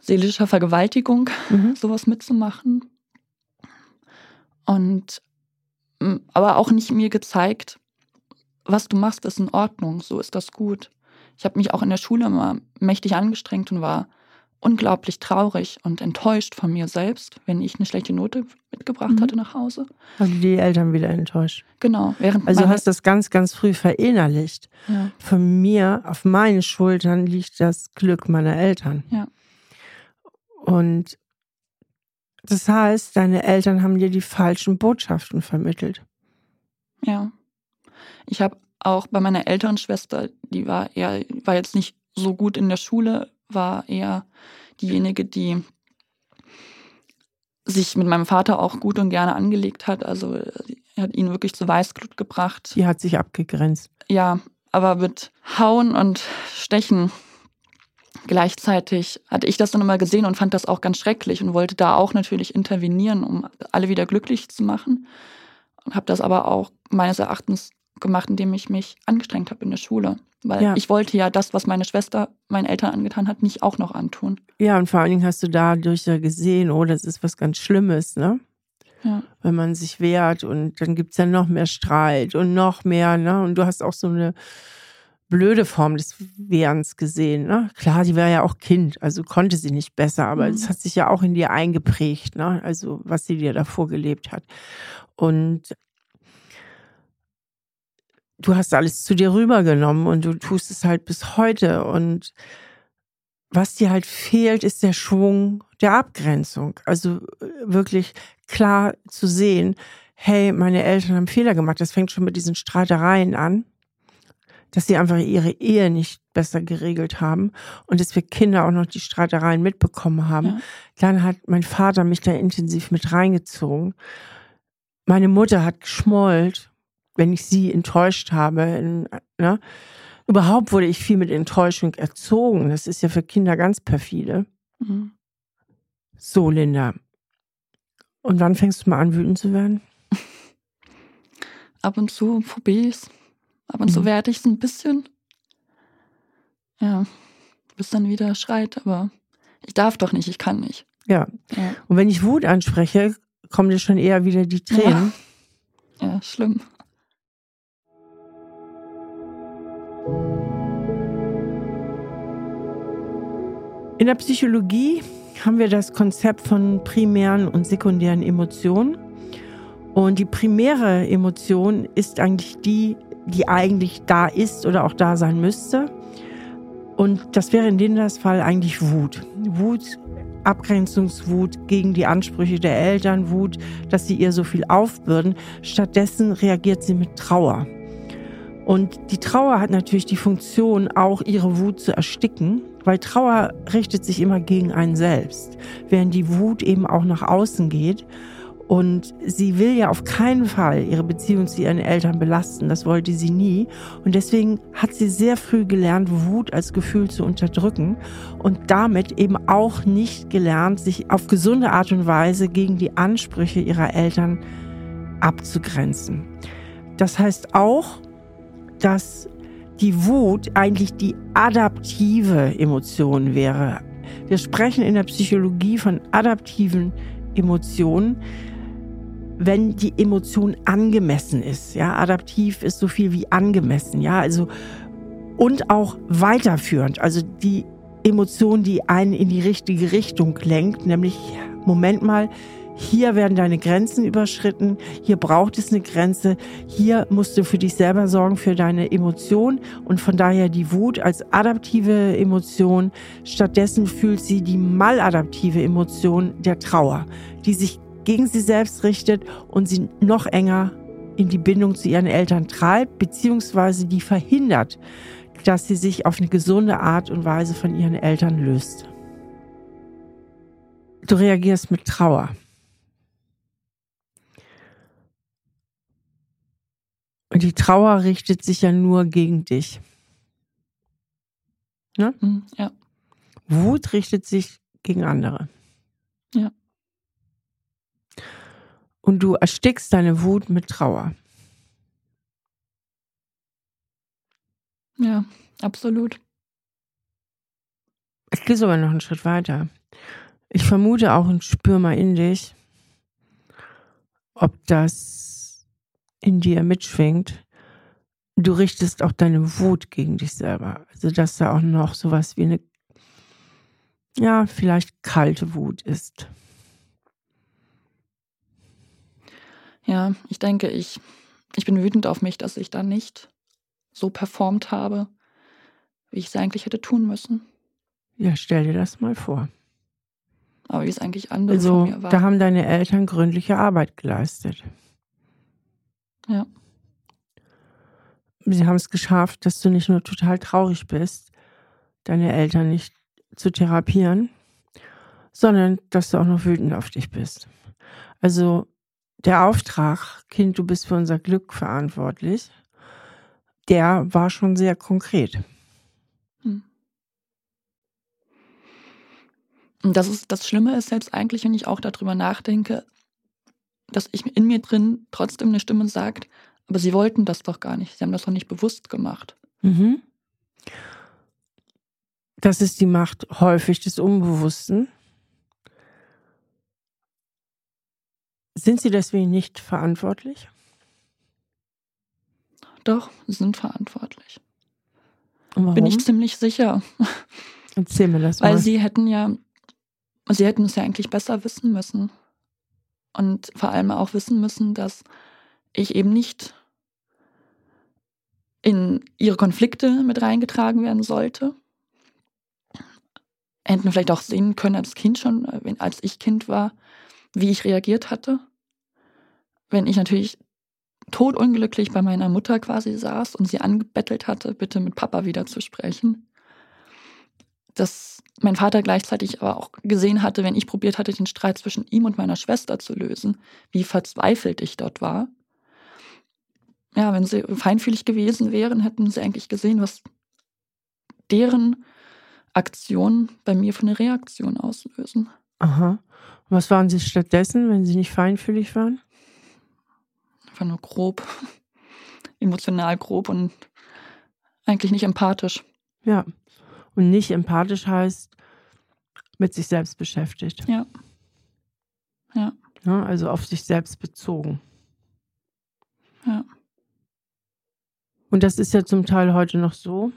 seelischer Vergewaltigung, Mhm. sowas mitzumachen. Und mm, aber auch nicht mir gezeigt, was du machst, ist in Ordnung, so ist das gut. Ich habe mich auch in der Schule immer mächtig angestrengt und war unglaublich traurig und enttäuscht von mir selbst, wenn ich eine schlechte Note mitgebracht Mhm. hatte nach Hause. Also die Eltern wieder enttäuscht. Genau, während Also du hast das ganz, ganz früh verinnerlicht. ja, Von mir, auf meinen Schultern liegt das Glück meiner Eltern. Ja. Und das heißt, deine Eltern haben dir die falschen Botschaften vermittelt. Ja. Ich habe auch bei meiner älteren Schwester, die war eher, war jetzt nicht so gut in der Schule, war eher diejenige, die sich mit meinem Vater auch gut und gerne angelegt hat. Also er hat ihn wirklich zu Weißglut gebracht. Die hat sich abgegrenzt. Ja, aber mit Hauen und Stechen gleichzeitig hatte ich das dann immer gesehen und fand das auch ganz schrecklich und wollte da auch natürlich intervenieren, um alle wieder glücklich zu machen. Und habe das aber auch meines Erachtens gemacht, indem ich mich angestrengt habe in der Schule. Weil Ja. ich wollte ja das, was meine Schwester meinen Eltern angetan hat, nicht auch noch antun. Ja, und vor allen Dingen hast du dadurch ja gesehen, oh, das ist was ganz Schlimmes, ne? Ja. Wenn man sich wehrt und dann gibt's ja noch mehr Streit und noch mehr, ne? Und du hast auch so eine blöde Form des Wehrens gesehen, ne? Klar, die war ja auch Kind, also konnte sie nicht besser, aber Mhm. es hat sich ja auch in dir eingeprägt, ne? Also was sie dir davor gelebt hat. Und du hast alles zu dir rübergenommen und du tust es halt bis heute. Und was dir halt fehlt, ist der Schwung der Abgrenzung. Also äh, wirklich klar zu sehen, hey, meine Eltern haben Fehler gemacht. Das fängt schon mit diesen Streitereien an, dass sie einfach ihre Ehe nicht besser geregelt haben und dass wir Kinder auch noch die Streitereien mitbekommen haben. Ja. Dann hat mein Vater mich da intensiv mit reingezogen. Meine Mutter hat geschmollt, wenn ich sie enttäuscht habe. In, ne? Überhaupt wurde ich viel mit Enttäuschung erzogen. Das ist ja für Kinder ganz perfide. Mhm. So, Linda. Und wann fängst du mal an, wütend zu werden? Ab und zu probiere ich's. Ab und zu Mhm. werde ich es ein bisschen. Ja, bis dann wieder schreit, aber ich darf doch nicht, ich kann nicht. Ja. Ja, Und wenn ich Wut anspreche, kommen dir schon eher wieder die Tränen. ja schlimm. In der Psychologie haben wir das Konzept von primären und sekundären Emotionen. Und die primäre Emotion ist eigentlich die, die eigentlich da ist oder auch da sein müsste. Und das wäre in Lindas Fall eigentlich Wut. Wut, Abgrenzungswut gegen die Ansprüche der Eltern, Wut, dass sie ihr so viel aufbürden. Stattdessen reagiert sie mit Trauer. Und die Trauer hat natürlich die Funktion, auch ihre Wut zu ersticken, weil Trauer richtet sich immer gegen einen selbst, während die Wut eben auch nach außen geht. Und sie will ja auf keinen Fall ihre Beziehung zu ihren Eltern belasten. Das wollte sie nie. Und deswegen hat sie sehr früh gelernt, Wut als Gefühl zu unterdrücken und damit eben auch nicht gelernt, sich auf gesunde Art und Weise gegen die Ansprüche ihrer Eltern abzugrenzen. Das heißt auch, dass die Wut eigentlich die adaptive Emotion wäre. Wir sprechen in der Psychologie von adaptiven Emotionen, wenn die Emotion angemessen ist. Ja, adaptiv ist so viel wie angemessen. Ja, also und auch weiterführend. Also die Emotion, die einen in die richtige Richtung lenkt, nämlich Moment mal, hier werden deine Grenzen überschritten, hier braucht es eine Grenze, hier musst du für dich selber sorgen, für deine Emotion und von daher die Wut als adaptive Emotion. Stattdessen fühlt sie die maladaptive Emotion der Trauer, die sich gegen sie selbst richtet und sie noch enger in die Bindung zu ihren Eltern treibt, beziehungsweise die verhindert, dass sie sich auf eine gesunde Art und Weise von ihren Eltern löst. Du reagierst mit Trauer. Die Trauer richtet sich ja nur gegen dich. Ne? Mhm, ja. Wut richtet sich gegen andere. Ja. Und du erstickst deine Wut mit Trauer. Ja, absolut. Ich gehe sogar noch einen Schritt weiter. Ich vermute auch und spür mal in dich, ob das in dir mitschwingt. Du richtest auch deine Wut gegen dich selber. Also, dass da auch noch sowas wie eine, ja, vielleicht kalte Wut ist. Ja, ich denke, ich, ich bin wütend auf mich, dass ich da nicht so performt habe, wie ich es eigentlich hätte tun müssen. Ja, stell dir das mal vor. Aber wie es eigentlich andere also, von mir war. Da haben deine Eltern gründliche Arbeit geleistet. Ja. Sie haben es geschafft, dass du nicht nur total traurig bist, deine Eltern nicht zu therapieren, sondern dass du auch noch wütend auf dich bist. Also der Auftrag, Kind, du bist für unser Glück verantwortlich, der war schon sehr konkret. Hm. Und das ist das Schlimme ist selbst eigentlich, wenn ich auch darüber nachdenke, dass ich in mir drin trotzdem eine Stimme sagt, aber sie wollten das doch gar nicht. Sie haben das doch nicht bewusst gemacht. Mhm. Das ist die Macht häufig des Unbewussten. Sind Sie deswegen nicht verantwortlich? Doch, sie sind verantwortlich. Bin ich ziemlich sicher. Erzähl mir das mal. Weil sie hätten ja, sie hätten es ja eigentlich besser wissen müssen. Und vor allem auch wissen müssen, dass ich eben nicht in ihre Konflikte mit reingetragen werden sollte. Hätten vielleicht auch sehen können als Kind schon, als ich Kind war, wie ich reagiert hatte. Wenn ich natürlich todunglücklich bei meiner Mutter quasi saß und sie angebettelt hatte, bitte mit Papa wieder zu sprechen. Dass mein Vater gleichzeitig aber auch gesehen hatte, wenn ich probiert hatte, den Streit zwischen ihm und meiner Schwester zu lösen, wie verzweifelt ich dort war. Ja, wenn sie feinfühlig gewesen wären, hätten sie eigentlich gesehen, was deren Aktionen bei mir für eine Reaktion auslösen. Aha. Was waren sie stattdessen, wenn sie nicht feinfühlig waren? Einfach nur grob, emotional grob und eigentlich nicht empathisch. Ja. Und nicht empathisch heißt mit sich selbst beschäftigt. Ja. Ja. ja also auf sich selbst bezogen. Ja. Und das ist ja zum Teil heute noch so.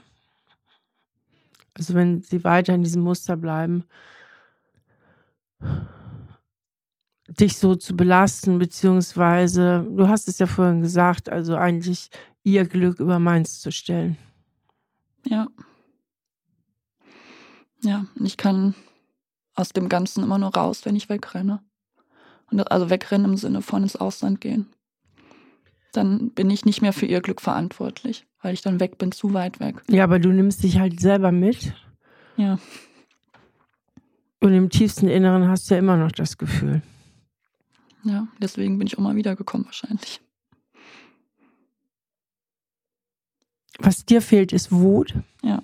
Also wenn sie weiter in diesem Muster bleiben, dich so zu belasten, beziehungsweise, du hast es ja vorhin gesagt, also eigentlich ihr Glück über meins zu stellen. Ja. Ja, ich kann aus dem Ganzen immer nur raus, wenn ich wegrenne. Und also wegrennen im Sinne von ins Ausland gehen. Dann bin ich nicht mehr für ihr Glück verantwortlich, weil ich dann weg bin, zu weit weg. Ja, aber du nimmst dich halt selber mit. Ja. Und im tiefsten Inneren hast du ja immer noch das Gefühl. Ja, deswegen bin ich auch mal wiedergekommen wahrscheinlich. Was dir fehlt, ist Wut. Ja.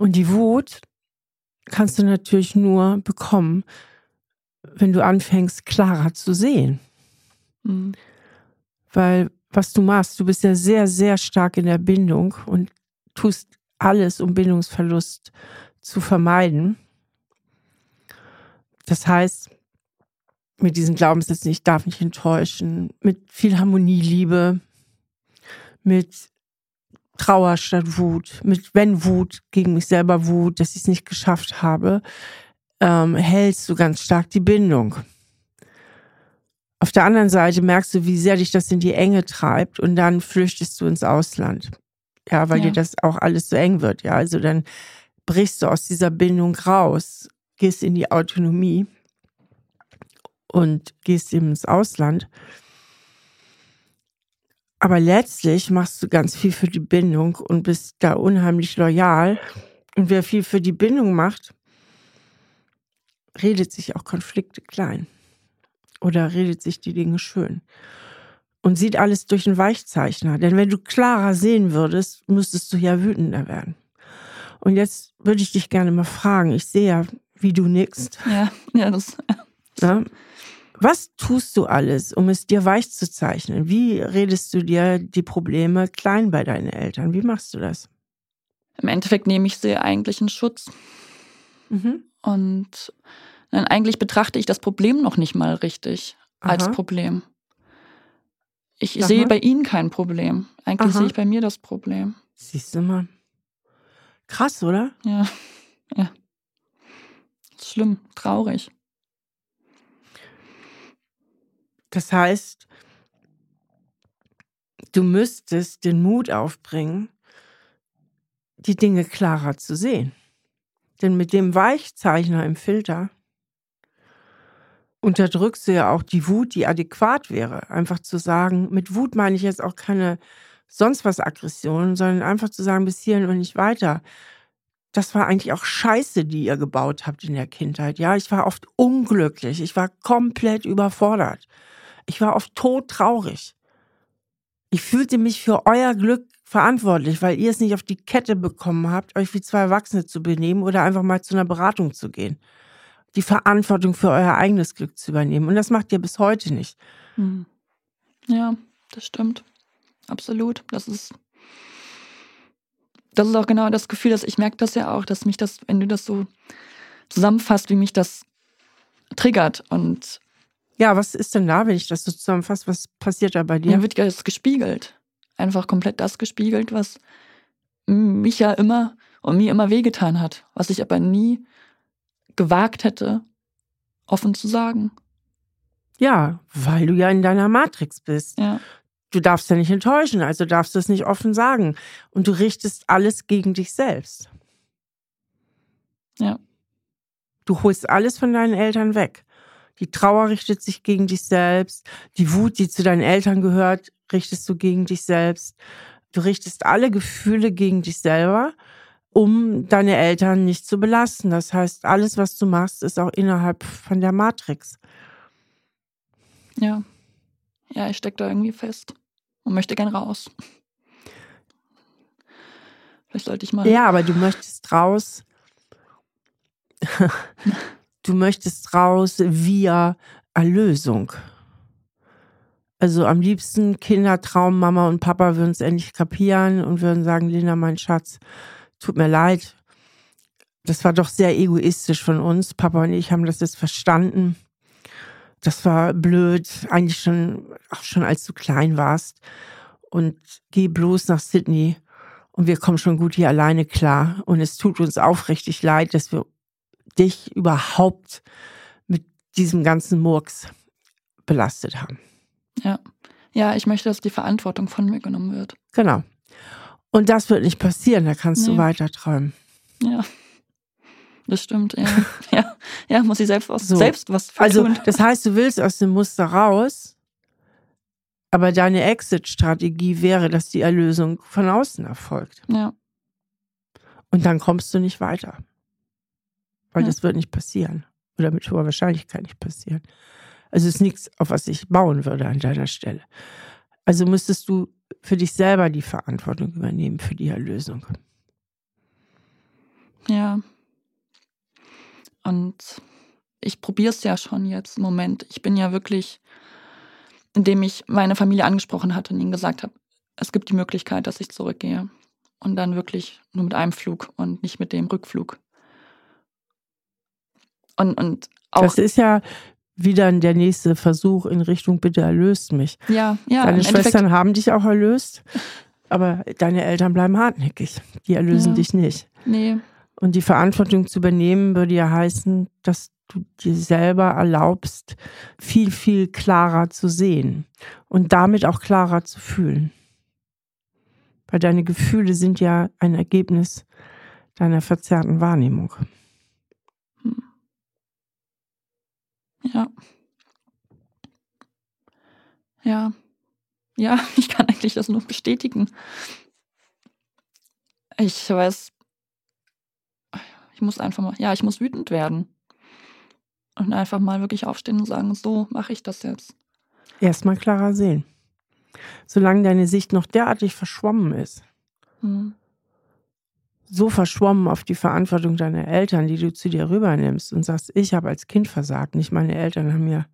Und die Wut kannst du natürlich nur bekommen, wenn du anfängst, klarer zu sehen. Mhm. Weil was du machst, du bist ja sehr, sehr stark in der Bindung und tust alles, um Bindungsverlust zu vermeiden. Das heißt, mit diesen Glaubenssätzen, ich darf nicht enttäuschen, mit viel Harmonie, Liebe, mit Trauer statt Wut, mit wenn Wut gegen mich selber Wut, dass ich es nicht geschafft habe, ähm, hältst du ganz stark die Bindung. Auf der anderen Seite merkst du, wie sehr dich das in die Enge treibt und dann flüchtest du ins Ausland. Ja, weil ja. dir das auch alles so eng wird. Ja, also dann brichst du aus dieser Bindung raus, gehst in die Autonomie und gehst eben ins Ausland. Aber letztlich machst du ganz viel für die Bindung und bist da unheimlich loyal. Und wer viel für die Bindung macht, redet sich auch Konflikte klein. Oder redet sich die Dinge schön. Und sieht alles durch einen Weichzeichner. Denn wenn du klarer sehen würdest, müsstest du ja wütender werden. Und jetzt würde ich dich gerne mal fragen. Ich sehe ja, wie du nickst. Ja, ja, das. Ja. Was tust du alles, um es dir weich zu zeichnen? Wie redest du dir die Probleme klein bei deinen Eltern? Wie machst du das? Im Endeffekt nehme ich sie eigentlich in Schutz. Mhm. Und dann eigentlich betrachte ich das Problem noch nicht mal richtig als Aha. Problem. Ich Sag sehe mal. bei ihnen kein Problem. Eigentlich Aha. sehe ich bei mir das Problem. Siehst du mal. Krass, oder? Ja, ja. Schlimm, traurig. Das heißt, du müsstest den Mut aufbringen, die Dinge klarer zu sehen. Denn mit dem Weichzeichner im Filter unterdrückst du ja auch die Wut, die adäquat wäre. Einfach zu sagen, mit Wut meine ich jetzt auch keine sonst was Aggression, sondern einfach zu sagen, bis hierhin und nicht weiter. Das war eigentlich auch Scheiße, die ihr gebaut habt in der Kindheit. Ja, ich war oft unglücklich. Ich war komplett überfordert. Ich war oft todtraurig. Ich fühlte mich für euer Glück verantwortlich, weil ihr es nicht auf die Kette bekommen habt, euch wie zwei Erwachsene zu benehmen oder einfach mal zu einer Beratung zu gehen. Die Verantwortung für euer eigenes Glück zu übernehmen. Und das macht ihr bis heute nicht. Hm. Ja, das stimmt. Absolut. Das ist. Das ist auch genau das Gefühl, dass ich merke das ja auch, dass mich das, wenn du das so zusammenfasst, wie mich das triggert. Und Ja, was ist denn da, wenn ich das so zusammenfasse? Was passiert da bei dir? mir wird ja das gespiegelt. Einfach komplett das gespiegelt, was mich ja immer und mir immer wehgetan hat, was ich aber nie gewagt hätte, offen zu sagen. Ja, weil du ja in deiner Matrix bist. Ja. Du darfst ja nicht enttäuschen, also darfst du es nicht offen sagen. Und du richtest alles gegen dich selbst. Ja. Du holst alles von deinen Eltern weg. Die Trauer richtet sich gegen dich selbst. Die Wut, die zu deinen Eltern gehört, richtest du gegen dich selbst. Du richtest alle Gefühle gegen dich selber, um deine Eltern nicht zu belasten. Das heißt, alles, was du machst, ist auch innerhalb von der Matrix. Ja. Ja, ich stecke da irgendwie fest und möchte gern raus. Vielleicht sollte ich mal. Ja, aber du möchtest raus. du möchtest raus via Erlösung. Also am liebsten Kindertraum, Mama und Papa würden es endlich kapieren und würden sagen, Lena, mein Schatz, tut mir leid. Das war doch sehr egoistisch von uns. Papa und ich haben das jetzt verstanden. Das war blöd, eigentlich schon, auch schon als du klein warst. Und geh bloß nach Sydney und wir kommen schon gut hier alleine klar. Und es tut uns aufrichtig leid, dass wir dich überhaupt mit diesem ganzen Murks belastet haben. Ja. Ja, ich möchte, dass die Verantwortung von mir genommen wird. Genau. Und das wird nicht passieren, da kannst du Nee. weiter träumen. Ja. Das stimmt, ja. ja. Ja, muss ich selbst was, So. selbst was Also, tun. das heißt, du willst aus dem Muster raus, aber deine Exit-Strategie wäre, dass die Erlösung von außen erfolgt. Ja. Und dann kommst du nicht weiter. Weil Ja. das wird nicht passieren. Oder mit hoher Wahrscheinlichkeit nicht passieren. Also es ist nichts, auf was ich bauen würde an deiner Stelle. Also müsstest du für dich selber die Verantwortung übernehmen für die Erlösung. Ja. Und ich probiere es ja schon jetzt im Moment. Ich bin ja wirklich, indem ich meine Familie angesprochen hatte und ihnen gesagt habe, es gibt die Möglichkeit, dass ich zurückgehe. Und dann wirklich nur mit einem Flug und nicht mit dem Rückflug. Und, und auch, Das ist ja wieder der nächste Versuch in Richtung Bitte erlöst mich. ja, ja, Deine im Endeffekt, Schwestern haben dich auch erlöst, aber deine Eltern bleiben hartnäckig. Die erlösen Ja. dich nicht. nee, Und die Verantwortung zu übernehmen, würde ja heißen, dass du dir selber erlaubst, viel, viel klarer zu sehen und damit auch klarer zu fühlen. Weil deine Gefühle sind ja ein Ergebnis deiner verzerrten Wahrnehmung. Ja. Ja. ja, ich kann eigentlich das nur bestätigen. Ich weiß, ich muss einfach mal, ja, ich muss wütend werden. Und einfach mal wirklich aufstehen und sagen, so mache ich das jetzt. Erstmal klarer sehen. Solange deine Sicht noch derartig verschwommen ist, Hm. So verschwommen auf die Verantwortung deiner Eltern, die du zu dir rübernimmst und sagst, ich habe als Kind versagt, nicht meine Eltern haben mir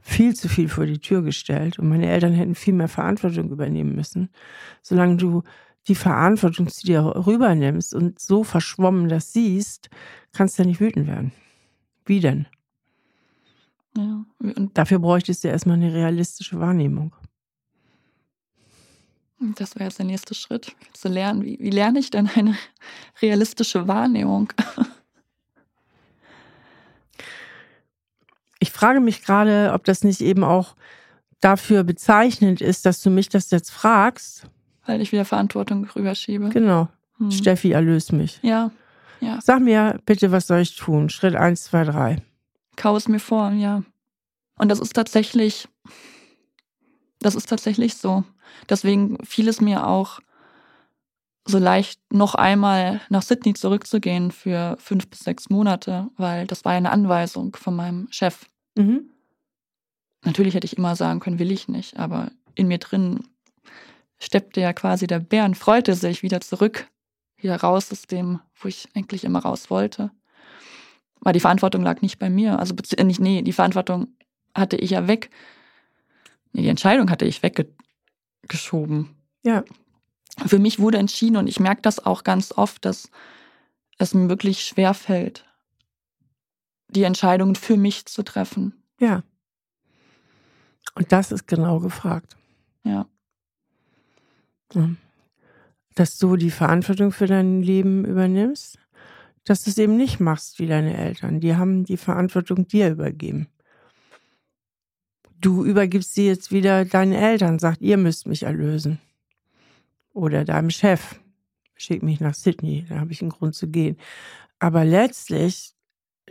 viel zu viel vor die Tür gestellt und meine Eltern hätten viel mehr Verantwortung übernehmen müssen. Solange du die Verantwortung zu dir rübernimmst und so verschwommen das siehst, kannst du ja nicht wütend werden. Wie denn? Ja. Und Dafür bräuchtest du erstmal eine realistische Wahrnehmung. Das wäre jetzt der nächste Schritt, zu lernen. Wie, wie lerne ich denn eine realistische Wahrnehmung? Ich frage mich gerade, ob das nicht eben auch dafür bezeichnend ist, dass du mich das jetzt fragst. Weil ich wieder Verantwortung rüberschiebe. Genau. Hm. Steffi, erlöse mich. Ja, ja. Sag mir bitte, was soll ich tun? Schritt eins, zwei, drei. Kau es mir vor, ja. Und das ist tatsächlich, das ist tatsächlich so. Deswegen fiel es mir auch so leicht, noch einmal nach Sydney zurückzugehen für fünf bis sechs Monate, weil das war ja eine Anweisung von meinem Chef. Mhm. Natürlich hätte ich immer sagen können, will ich nicht, aber in mir drin steppte ja quasi der Bär und freute sich wieder zurück, wieder raus aus dem, wo ich eigentlich immer raus wollte. Weil die Verantwortung lag nicht bei mir. Also äh, nicht, nee, die Verantwortung hatte ich ja weg. Nee, die Entscheidung hatte ich weggeschoben. Ja. Für mich wurde entschieden und ich merke das auch ganz oft, dass es mir wirklich schwer fällt, die Entscheidungen für mich zu treffen. Ja. Und das ist genau gefragt. Ja. Ja. Dass du die Verantwortung für dein Leben übernimmst, dass du es eben nicht machst wie deine Eltern. Die haben die Verantwortung dir übergeben. Du übergibst sie jetzt wieder deinen Eltern, sagt, ihr müsst mich erlösen. Oder deinem Chef, schick mich nach Sydney, da habe ich einen Grund zu gehen. Aber letztlich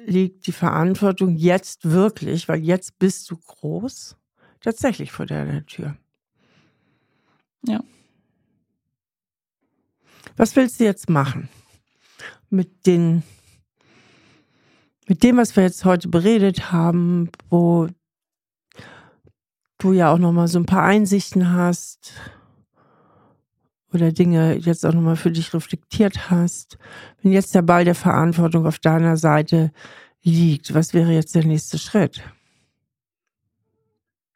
liegt die Verantwortung jetzt wirklich, weil jetzt bist du groß, tatsächlich vor deiner Tür. Ja. Was willst du jetzt machen? Mit den, mit dem, was wir jetzt heute beredet haben, wo du ja auch nochmal so ein paar Einsichten hast oder Dinge jetzt auch nochmal für dich reflektiert hast. Wenn jetzt der Ball der Verantwortung auf deiner Seite liegt, was wäre jetzt der nächste Schritt?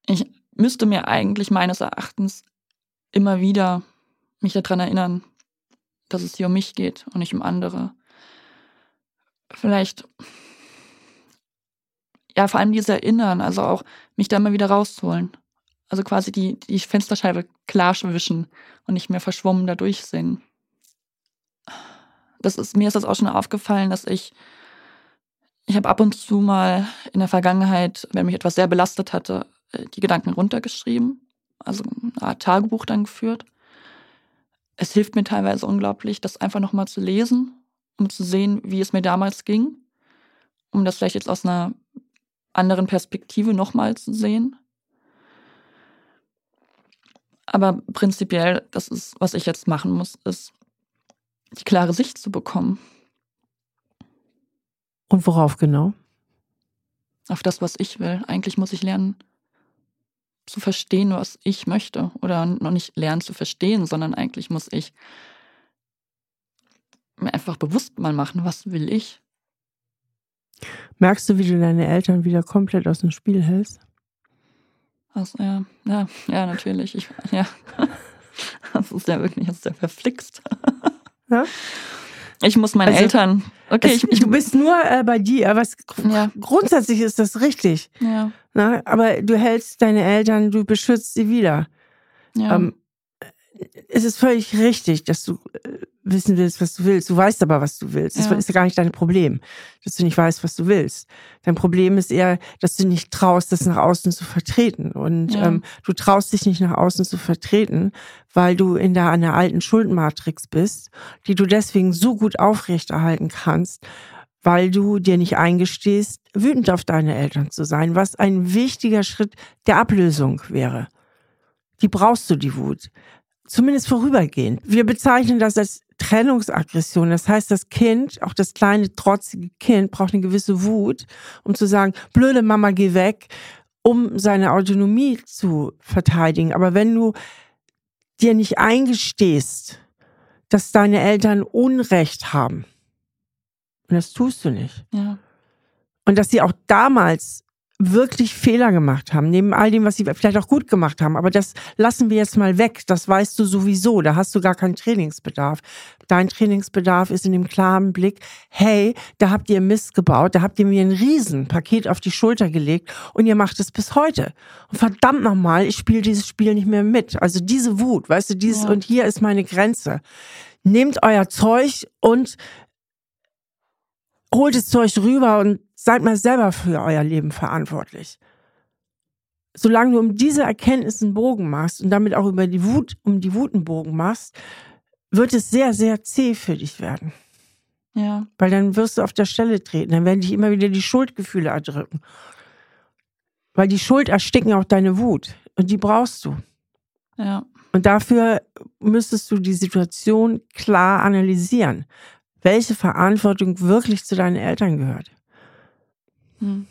Ich müsste mir eigentlich meines Erachtens immer wieder mich daran erinnern, dass es hier um mich geht und nicht um andere. Vielleicht, ja, vor allem dieses Erinnern, also auch mich da immer wieder rausholen. Also quasi die, die Fensterscheibe klar wischen und nicht mehr verschwommen da durchsehen. Das ist, mir ist das auch schon aufgefallen, dass ich, ich habe ab und zu mal in der Vergangenheit, wenn mich etwas sehr belastet hatte, äh, die Gedanken runtergeschrieben, also eine Art Tagebuch dann geführt. Es hilft mir teilweise unglaublich, das einfach nochmal zu lesen, um zu sehen, wie es mir damals ging, um das vielleicht jetzt aus einer anderen Perspektive nochmal zu sehen. Aber prinzipiell, das ist, was ich jetzt machen muss, ist, die klare Sicht zu bekommen Und worauf genau? auf das, was ich will. Eigentlich muss ich lernen zu verstehen, was ich möchte. Oder noch nicht lernen zu verstehen, sondern eigentlich muss ich mir einfach bewusst mal machen, was will ich. Merkst du, wie du deine Eltern wieder komplett aus dem Spiel hältst? Also, ja, ja, ja, natürlich. Ich, ja. Das ist ja wirklich, das ist ja verflixt. Ja? Ich muss meinen Also, Eltern. Okay, Es, ich, ich du bist nur äh, bei dir, aber es, Ja. grundsätzlich ist das richtig. ja, Ne? Aber du hältst deine Eltern, du beschützt sie wieder. ja, Ähm, es ist völlig richtig, dass du äh, wissen willst, was du willst. Du weißt aber, was du willst. Das Ja. ist ja gar nicht dein Problem, dass du nicht weißt, was du willst. Dein Problem ist eher, dass du nicht traust, das nach außen zu vertreten. Und Ja. ähm, du traust dich nicht nach außen zu vertreten, weil du in der einer alten Schuldenmatrix bist, die du deswegen so gut aufrechterhalten kannst, weil du dir nicht eingestehst, wütend auf deine Eltern zu sein, was ein wichtiger Schritt der Ablösung wäre. Die brauchst du, die Wut. Zumindest vorübergehend. Wir bezeichnen das als Trennungsaggression. Das heißt, das Kind, auch das kleine, trotzige Kind, braucht eine gewisse Wut, um zu sagen, blöde Mama, geh weg, um seine Autonomie zu verteidigen. Aber wenn du dir nicht eingestehst, dass deine Eltern Unrecht haben, und das tust du nicht, Ja. und dass sie auch damals wirklich Fehler gemacht haben, neben all dem, was sie vielleicht auch gut gemacht haben. Aber das lassen wir jetzt mal weg. Das weißt du sowieso. Da hast du gar keinen Trainingsbedarf. Dein Trainingsbedarf ist in dem klaren Blick, hey, da habt ihr Mist gebaut, da habt ihr mir ein Riesenpaket auf die Schulter gelegt und ihr macht es bis heute. Und verdammt nochmal, ich spiele dieses Spiel nicht mehr mit. Also diese Wut, weißt du, dieses, Ja. und hier ist meine Grenze. Nehmt euer Zeug und holt es zu euch rüber und seid mal selber für euer Leben verantwortlich. Solange du um diese Erkenntnis einen Bogen machst und damit auch über die Wut, um die Wut einen Bogen machst, wird es sehr, sehr zäh für dich werden. Ja. Weil dann wirst du auf der Stelle treten. Dann werden dich immer wieder die Schuldgefühle erdrücken. Weil die Schuld ersticken auch deine Wut. Und die brauchst du. Ja. Und dafür müsstest du die Situation klar analysieren. Welche Verantwortung wirklich zu deinen Eltern gehört Hm.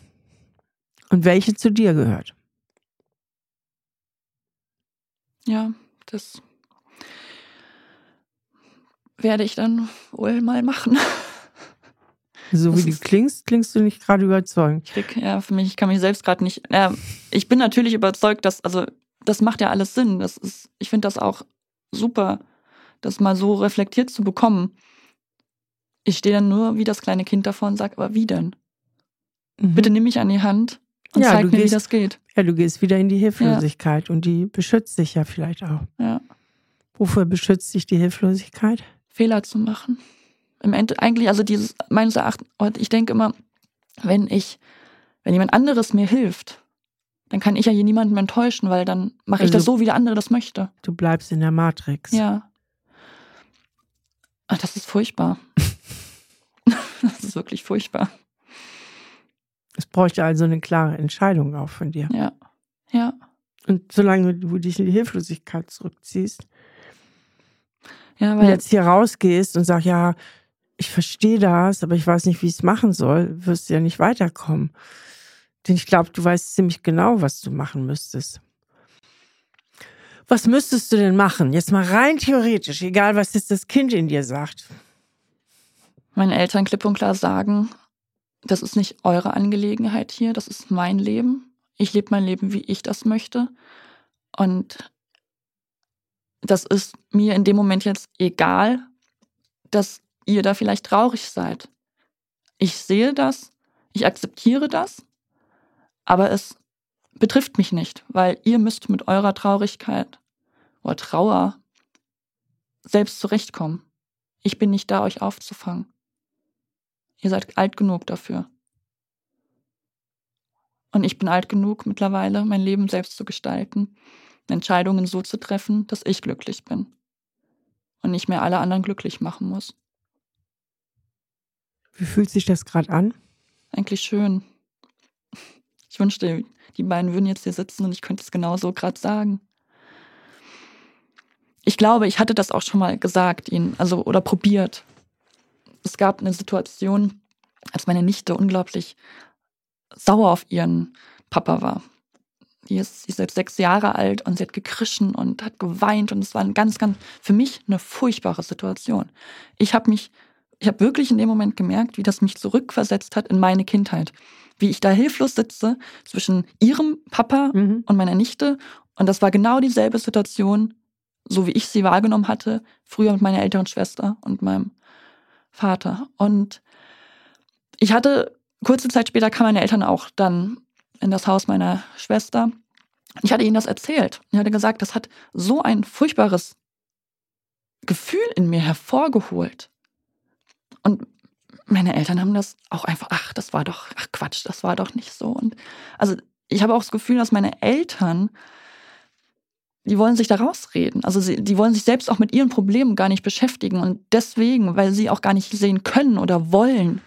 und welche zu dir gehört. Ja, das werde ich dann wohl mal machen. So Das wie du klingst, klingst du nicht gerade überzeugend. Ich krieg, ja, für mich, ich kann mich selbst gerade nicht. Ja, ich bin natürlich überzeugt, dass, also, das macht ja alles Sinn. Das ist, ich finde das auch super, das mal so reflektiert zu bekommen. Ich stehe dann nur wie das kleine Kind davor und sage, aber wie denn? Mhm. Bitte nimm mich an die Hand und Ja, zeig mir, wie gehst- das geht. Ja, du gehst wieder in die Hilflosigkeit und die beschützt dich ja vielleicht auch. Ja. Wofür beschützt dich die Hilflosigkeit? Fehler zu machen. Im Ende eigentlich, also dieses, meines Erachtens, ich denke immer, wenn ich, wenn jemand anderes mir hilft, dann kann ich ja hier niemanden enttäuschen, weil dann mache ich Also- das so, wie der andere das möchte. Du bleibst in der Matrix. Ja. Ach, das ist furchtbar. das ist wirklich furchtbar. Es bräuchte also eine klare Entscheidung auch von dir. Ja. Ja. Und solange du dich in die Hilflosigkeit zurückziehst Ja, und weil jetzt hier rausgehst und sagst, ja, ich verstehe das, aber ich weiß nicht, wie ich es machen soll, wirst du ja nicht weiterkommen. Denn ich glaube, du weißt ziemlich genau, was du machen müsstest. Was müsstest du denn machen? Jetzt mal rein theoretisch, egal was jetzt das Kind in dir sagt. meine Eltern klipp und klar sagen, das ist nicht eure Angelegenheit hier, das ist mein Leben. Ich lebe mein Leben, wie ich das möchte. Und das ist mir in dem Moment jetzt egal, dass ihr da vielleicht traurig seid. Ich sehe das, ich akzeptiere das, aber es betrifft mich nicht, weil ihr müsst mit eurer Traurigkeit oder Trauer selbst zurechtkommen. Ich bin nicht da, euch aufzufangen. Ihr seid alt genug dafür. Und ich bin alt genug mittlerweile, mein Leben selbst zu gestalten, Entscheidungen so zu treffen, dass ich glücklich bin. Und nicht mehr alle anderen glücklich machen muss. Wie fühlt sich das gerade an? Eigentlich schön. Ich wünschte, die beiden würden jetzt hier sitzen und ich könnte es genau so gerade sagen. Ich glaube, ich hatte das auch schon mal gesagt ihnen, also oder probiert. Es gab eine Situation, als meine Nichte unglaublich sauer auf ihren Papa war. Die ist, sie ist jetzt sechs Jahre alt und sie hat gekrischen und hat geweint und es war ein ganz, ganz, für mich eine furchtbare Situation. Ich habe mich, ich habe wirklich in dem Moment gemerkt, wie das mich zurückversetzt hat in meine Kindheit. Wie ich da hilflos sitze zwischen ihrem Papa Mhm. und meiner Nichte. Und das war genau dieselbe Situation, so wie ich sie wahrgenommen hatte, früher mit meiner älteren Schwester und meinem Vater. Und ich hatte, kurze Zeit später kamen meine Eltern auch dann in das Haus meiner Schwester. Ich hatte ihnen das erzählt. Ich hatte gesagt, das hat so ein furchtbares Gefühl in mir hervorgeholt. Und meine Eltern haben das auch einfach, ach, das war doch, ach Quatsch, das war doch nicht so. Und also ich habe auch das Gefühl, dass meine Eltern, die wollen sich da rausreden. Also sie, die wollen sich selbst auch mit ihren Problemen gar nicht beschäftigen. Und deswegen, weil sie auch gar nicht sehen können oder wollen,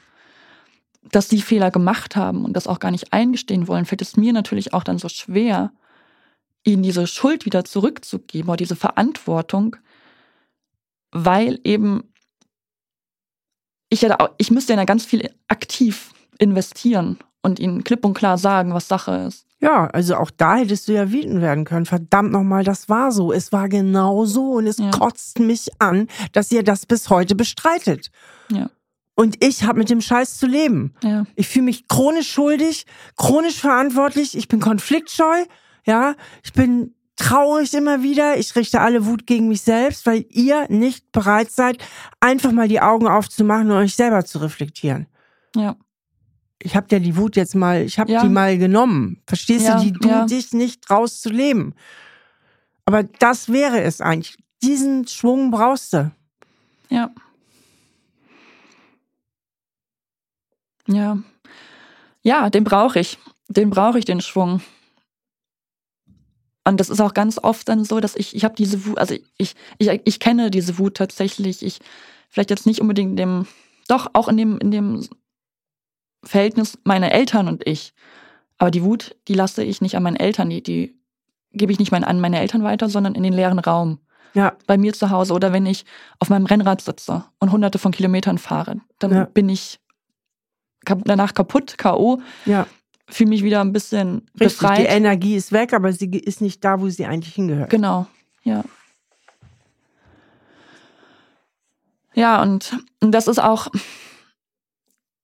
dass sie Fehler gemacht haben und das auch gar nicht eingestehen wollen, fällt es mir natürlich auch dann so schwer, ihnen diese Schuld wieder zurückzugeben oder diese Verantwortung, weil eben ich ja, ich müsste ja ganz viel aktiv investieren und ihnen klipp und klar sagen, was Sache ist. Ja, also auch da hättest du ja wütend werden können. Verdammt nochmal, das war so. Es war genau so und es ja. kotzt mich an, dass ihr das bis heute bestreitet. Ja. Und ich habe mit dem Scheiß zu leben. Ja. Ich fühle mich chronisch schuldig, chronisch verantwortlich, ich bin konfliktscheu, ja, ich bin traurig immer wieder, ich richte alle Wut gegen mich selbst, weil ihr nicht bereit seid, einfach mal die Augen aufzumachen und euch selber zu reflektieren. Ja. Ich habe dir die Wut jetzt mal, ich habe ja. die mal genommen. Verstehst ja, du, die du ja. dich nicht traust zu leben. Aber das wäre es eigentlich. Diesen Schwung brauchst du. Ja. Ja. Ja, den brauche ich. Den brauche ich, den Schwung. Und das ist auch ganz oft dann so, dass ich, ich habe diese Wut, also ich, ich, ich kenne diese Wut tatsächlich. Ich, vielleicht jetzt nicht unbedingt in dem, doch auch in dem, in dem Verhältnis meiner Eltern und ich. Aber die Wut, die lasse ich nicht an meinen Eltern, die, die gebe ich nicht mein, an meine Eltern weiter, sondern in den leeren Raum. Ja. Bei mir zu Hause oder wenn ich auf meinem Rennrad sitze und hunderte von Kilometern fahre, dann ja. bin ich danach kaputt, K.O. Ja. Fühle mich wieder ein bisschen Richtig, befreit. Die Energie ist weg, aber sie ist nicht da, wo sie eigentlich hingehört. Genau, ja. Ja, und, und das ist auch,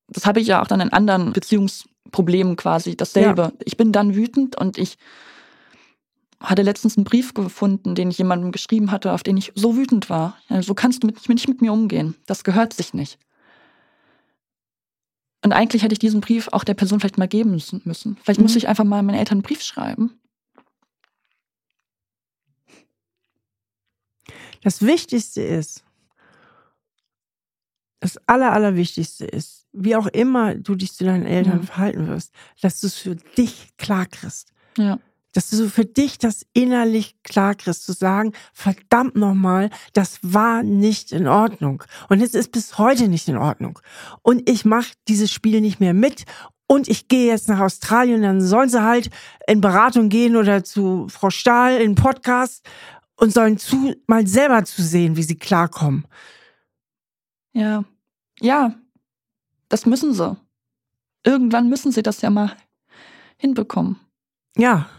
das habe ich ja auch dann in anderen Beziehungsproblemen quasi dasselbe. Ja. Ich bin dann wütend und ich hatte letztens einen Brief gefunden, den ich jemandem geschrieben hatte, auf den ich so wütend war. Ja, so kannst du mit, nicht mit mir umgehen. Das gehört sich nicht. Und eigentlich hätte ich diesen Brief auch der Person vielleicht mal geben müssen. Vielleicht mhm. muss ich einfach mal meinen Eltern einen Brief schreiben. Das Wichtigste ist, das Aller, Allerwichtigste ist, wie auch immer du dich zu deinen Eltern ja. verhalten wirst, dass du es für dich klar kriegst. Ja dass du für dich das innerlich klar kriegst, zu sagen, verdammt nochmal, das war nicht in Ordnung. Und es ist bis heute nicht in Ordnung. Und ich mache dieses Spiel nicht mehr mit. Und ich gehe jetzt nach Australien, dann sollen sie halt in Beratung gehen oder zu Frau Stahl in Podcast und sollen zu, mal selber zu sehen, wie sie klarkommen. Ja, ja, das müssen sie. Irgendwann müssen sie das ja mal hinbekommen. Ja,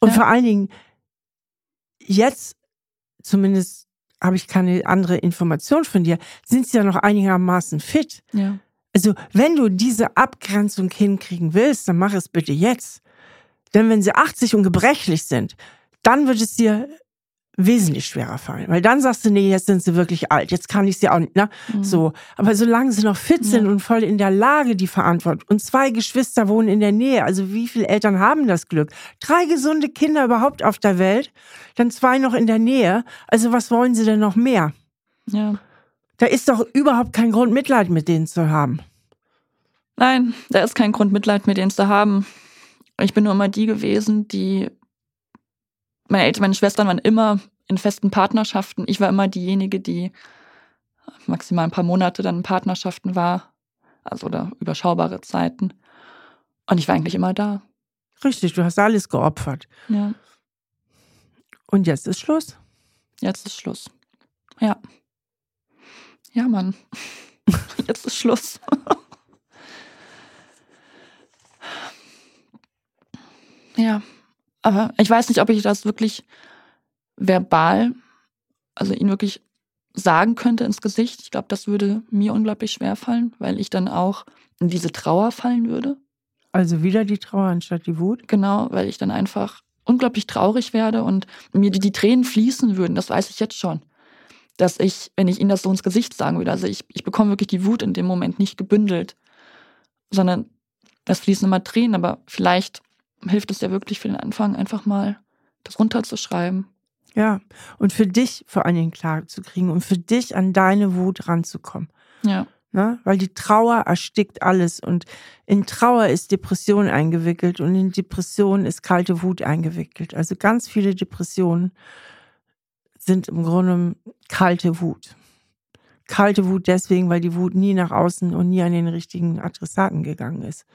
und ja. vor allen Dingen, jetzt, zumindest habe ich keine andere Information von dir, sind sie ja noch einigermaßen fit. Ja. Also, wenn du diese Abgrenzung hinkriegen willst, dann mach es bitte jetzt. Denn wenn sie 80 und gebrechlich sind, dann wird es dir wesentlich schwerer fallen. Weil dann sagst du, nee, jetzt sind sie wirklich alt, jetzt kann ich sie auch nicht, ne? Mhm. So. Aber solange sie noch fit sind ja. und voll in der Lage, die Verantwortung, und zwei Geschwister wohnen in der Nähe, also wie viele Eltern haben das Glück? Drei gesunde Kinder überhaupt auf der Welt, dann zwei noch in der Nähe. Also was wollen sie denn noch mehr? Ja. Da ist doch überhaupt kein Grund, Mitleid mit denen zu haben. Nein, da ist kein Grund, Mitleid mit denen zu haben. Ich bin nur immer die gewesen, die meine Eltern, meine Schwestern waren immer in festen Partnerschaften. Ich war immer diejenige, die maximal ein paar Monate dann in Partnerschaften war, also oder überschaubare Zeiten. Und ich war eigentlich immer da. Richtig, du hast alles geopfert. Ja. Und jetzt ist Schluss. Jetzt ist Schluss. Ja. Ja, Mann. Jetzt ist Schluss. ja. Aber ich weiß nicht, ob ich das wirklich verbal, also ihn wirklich sagen könnte ins Gesicht. Ich glaube, das würde mir unglaublich schwer fallen, weil ich dann auch in diese Trauer fallen würde. Also wieder die Trauer anstatt die Wut? Genau, weil ich dann einfach unglaublich traurig werde und mir die, die Tränen fließen würden. Das weiß ich jetzt schon. Dass ich, wenn ich ihnen das so ins Gesicht sagen würde, also ich, ich bekomme wirklich die Wut in dem Moment nicht gebündelt, sondern es fließen immer Tränen, aber vielleicht hilft es ja wirklich für den Anfang, einfach mal das runterzuschreiben. Ja, und für dich vor allen Dingen klar zu kriegen und für dich an deine Wut ranzukommen. Ja. Ne? Weil die Trauer erstickt alles und in Trauer ist Depression eingewickelt und in Depression ist kalte Wut eingewickelt. Also ganz viele Depressionen sind im Grunde kalte Wut. Kalte Wut deswegen, weil die Wut nie nach außen und nie an den richtigen Adressaten gegangen ist.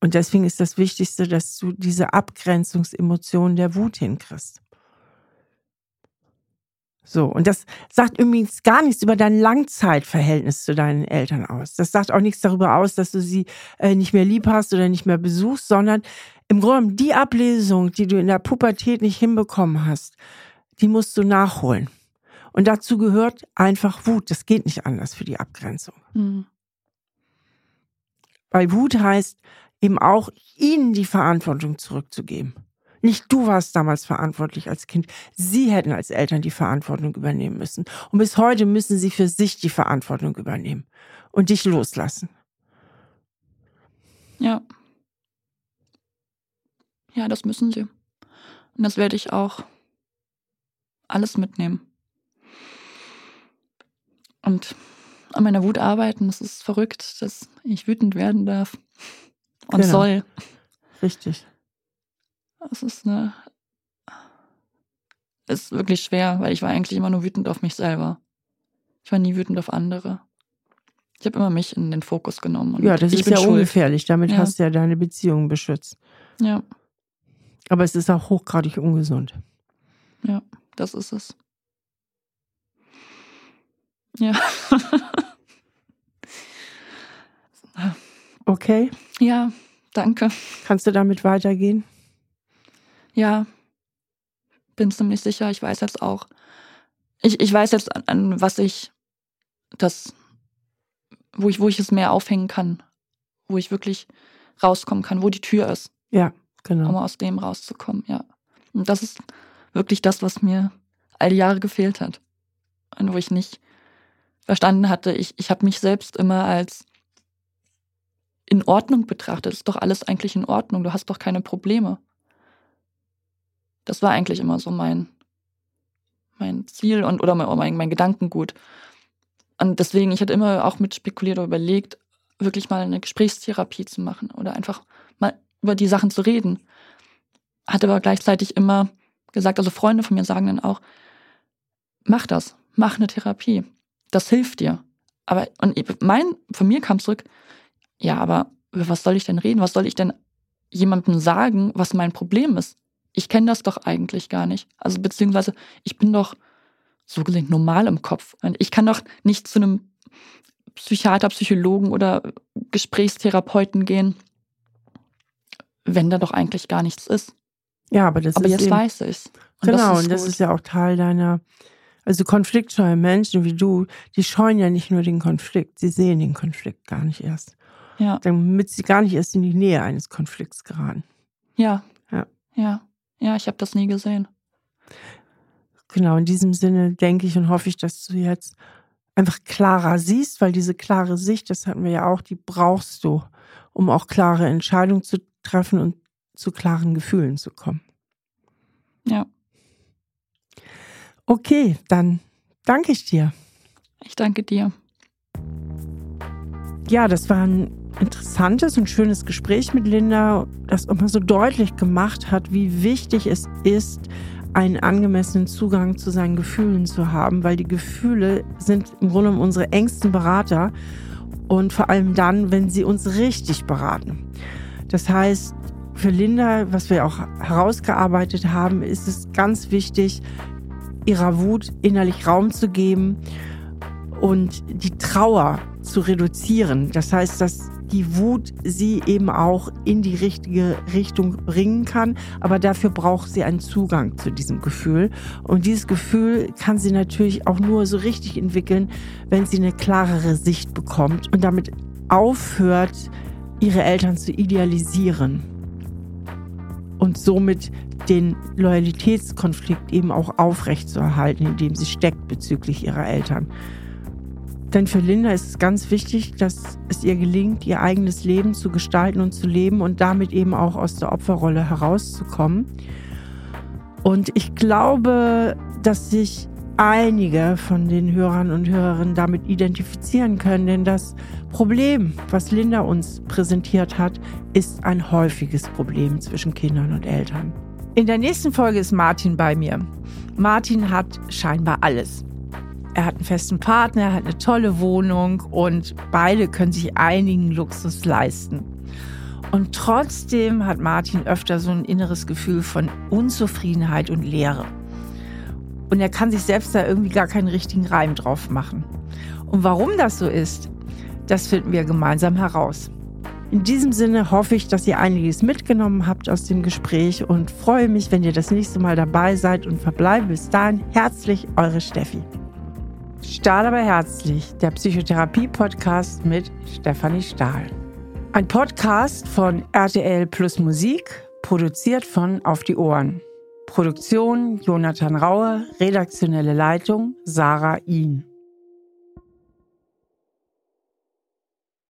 Und deswegen ist das Wichtigste, dass du diese Abgrenzungsemotion der Wut hinkriegst. So, und das sagt übrigens gar nichts über dein Langzeitverhältnis zu deinen Eltern aus. Das sagt auch nichts darüber aus, dass du sie äh, nicht mehr lieb hast oder nicht mehr besuchst, sondern im Grunde die Ablesung, die du in der Pubertät nicht hinbekommen hast, die musst du nachholen. Und dazu gehört einfach Wut. Das geht nicht anders für die Abgrenzung. Mhm. Weil Wut heißt eben auch, ihnen die Verantwortung zurückzugeben. Nicht du warst damals verantwortlich als Kind. Sie hätten als Eltern die Verantwortung übernehmen müssen. Und bis heute müssen sie für sich die Verantwortung übernehmen und dich loslassen. Ja. Ja, das müssen sie. Und das werde ich auch alles mitnehmen. Und an meiner Wut arbeiten, das ist verrückt, dass ich wütend werden darf und genau. soll. Richtig. Das ist eine. Ist wirklich schwer, weil ich war eigentlich immer nur wütend auf mich selber. Ich war nie wütend auf andere. Ich habe immer mich in den Fokus genommen. ja, das ist ja schuld. ungefährlich. Damit ja. hast du ja deine Beziehung beschützt. Ja. Aber es ist auch hochgradig ungesund. Ja, das ist es. Ja. okay. Ja, danke. Kannst du damit weitergehen? Ja, bin ziemlich sicher. Ich weiß jetzt auch. Ich, ich weiß jetzt, an, an was ich das, wo ich, wo ich es mehr aufhängen kann, wo ich wirklich rauskommen kann, wo die Tür ist. Ja, genau. Um aus dem rauszukommen, ja. Und das ist wirklich das, was mir all die Jahre gefehlt hat. Und wo ich nicht verstanden hatte, ich, ich habe mich selbst immer als in Ordnung betrachtet. Ist doch alles eigentlich in Ordnung. Du hast doch keine Probleme. Das war eigentlich immer so mein, mein Ziel und oder mein, mein Gedankengut. Und deswegen, ich hatte immer auch mit spekuliert oder überlegt, wirklich mal eine Gesprächstherapie zu machen oder einfach mal über die Sachen zu reden. Hatte aber gleichzeitig immer gesagt, also Freunde von mir sagen dann auch, mach das, mach eine Therapie. Das hilft dir. Aber, und mein, von mir kam zurück, ja, aber was soll ich denn reden? Was soll ich denn jemandem sagen, was mein Problem ist? ich kenne das doch eigentlich gar nicht. Also beziehungsweise ich bin doch so gesehen normal im Kopf. Und ich kann doch nicht zu einem Psychiater, Psychologen oder Gesprächstherapeuten gehen, wenn da doch eigentlich gar nichts ist. Ja, aber das aber ist. Aber jetzt eben, weiß ich Genau, und das ist ja auch Teil deiner. Also konfliktscheue Menschen wie du, die scheuen ja nicht nur den Konflikt, sie sehen den Konflikt gar nicht erst. Ja. Damit sie gar nicht erst in die Nähe eines Konflikts geraten. Ja. Ja. Ja. Ja, ich habe das nie gesehen. Genau, in diesem Sinne denke ich und hoffe ich, dass du jetzt einfach klarer siehst, weil diese klare Sicht, das hatten wir ja auch, die brauchst du, um auch klare Entscheidungen zu treffen und zu klaren Gefühlen zu kommen. Ja. Okay, dann danke ich dir. Ich danke dir. Ja, das war ein interessantes und schönes Gespräch mit Linda, das mal so deutlich gemacht hat, wie wichtig es ist, einen angemessenen Zugang zu seinen Gefühlen zu haben, weil die Gefühle sind im Grunde unsere engsten Berater und vor allem dann, wenn sie uns richtig beraten. Das heißt, für Linda, was wir auch herausgearbeitet haben, ist es ganz wichtig, ihrer Wut innerlich Raum zu geben und die Trauer zu reduzieren. Das heißt, dass die Wut sie eben auch in die richtige Richtung bringen kann. Aber dafür braucht sie einen Zugang zu diesem Gefühl. Und dieses Gefühl kann sie natürlich auch nur so richtig entwickeln, wenn sie eine klarere Sicht bekommt und damit aufhört, ihre Eltern zu idealisieren. Und somit den Loyalitätskonflikt eben auch aufrechtzuerhalten, in dem sie steckt bezüglich ihrer Eltern. Denn für Linda ist es ganz wichtig, dass es ihr gelingt, ihr eigenes Leben zu gestalten und zu leben und damit eben auch aus der Opferrolle herauszukommen. Und ich glaube, dass sich einige von den Hörern und Hörerinnen damit identifizieren können, denn das Problem, was Linda uns präsentiert hat, ist ein häufiges Problem zwischen Kindern und Eltern. In der nächsten Folge ist Martin bei mir. Martin hat scheinbar alles. Er hat einen festen Partner, er hat eine tolle Wohnung und beide können sich einigen Luxus leisten. Und trotzdem hat Martin öfter so ein inneres Gefühl von Unzufriedenheit und Leere. Und er kann sich selbst da irgendwie gar keinen richtigen Reim drauf machen. Und warum das so ist, das finden wir gemeinsam heraus. In diesem Sinne hoffe ich, dass ihr einiges mitgenommen habt aus dem Gespräch und freue mich, wenn ihr das nächste Mal dabei seid und verbleibe bis dahin herzlich eure Steffi. Stahl aber herzlich, der Psychotherapie-Podcast mit Stefanie Stahl. Ein Podcast von RTL Plus Musik, produziert von Auf die Ohren. Produktion Jonathan Raue, redaktionelle Leitung Sarah Ihn.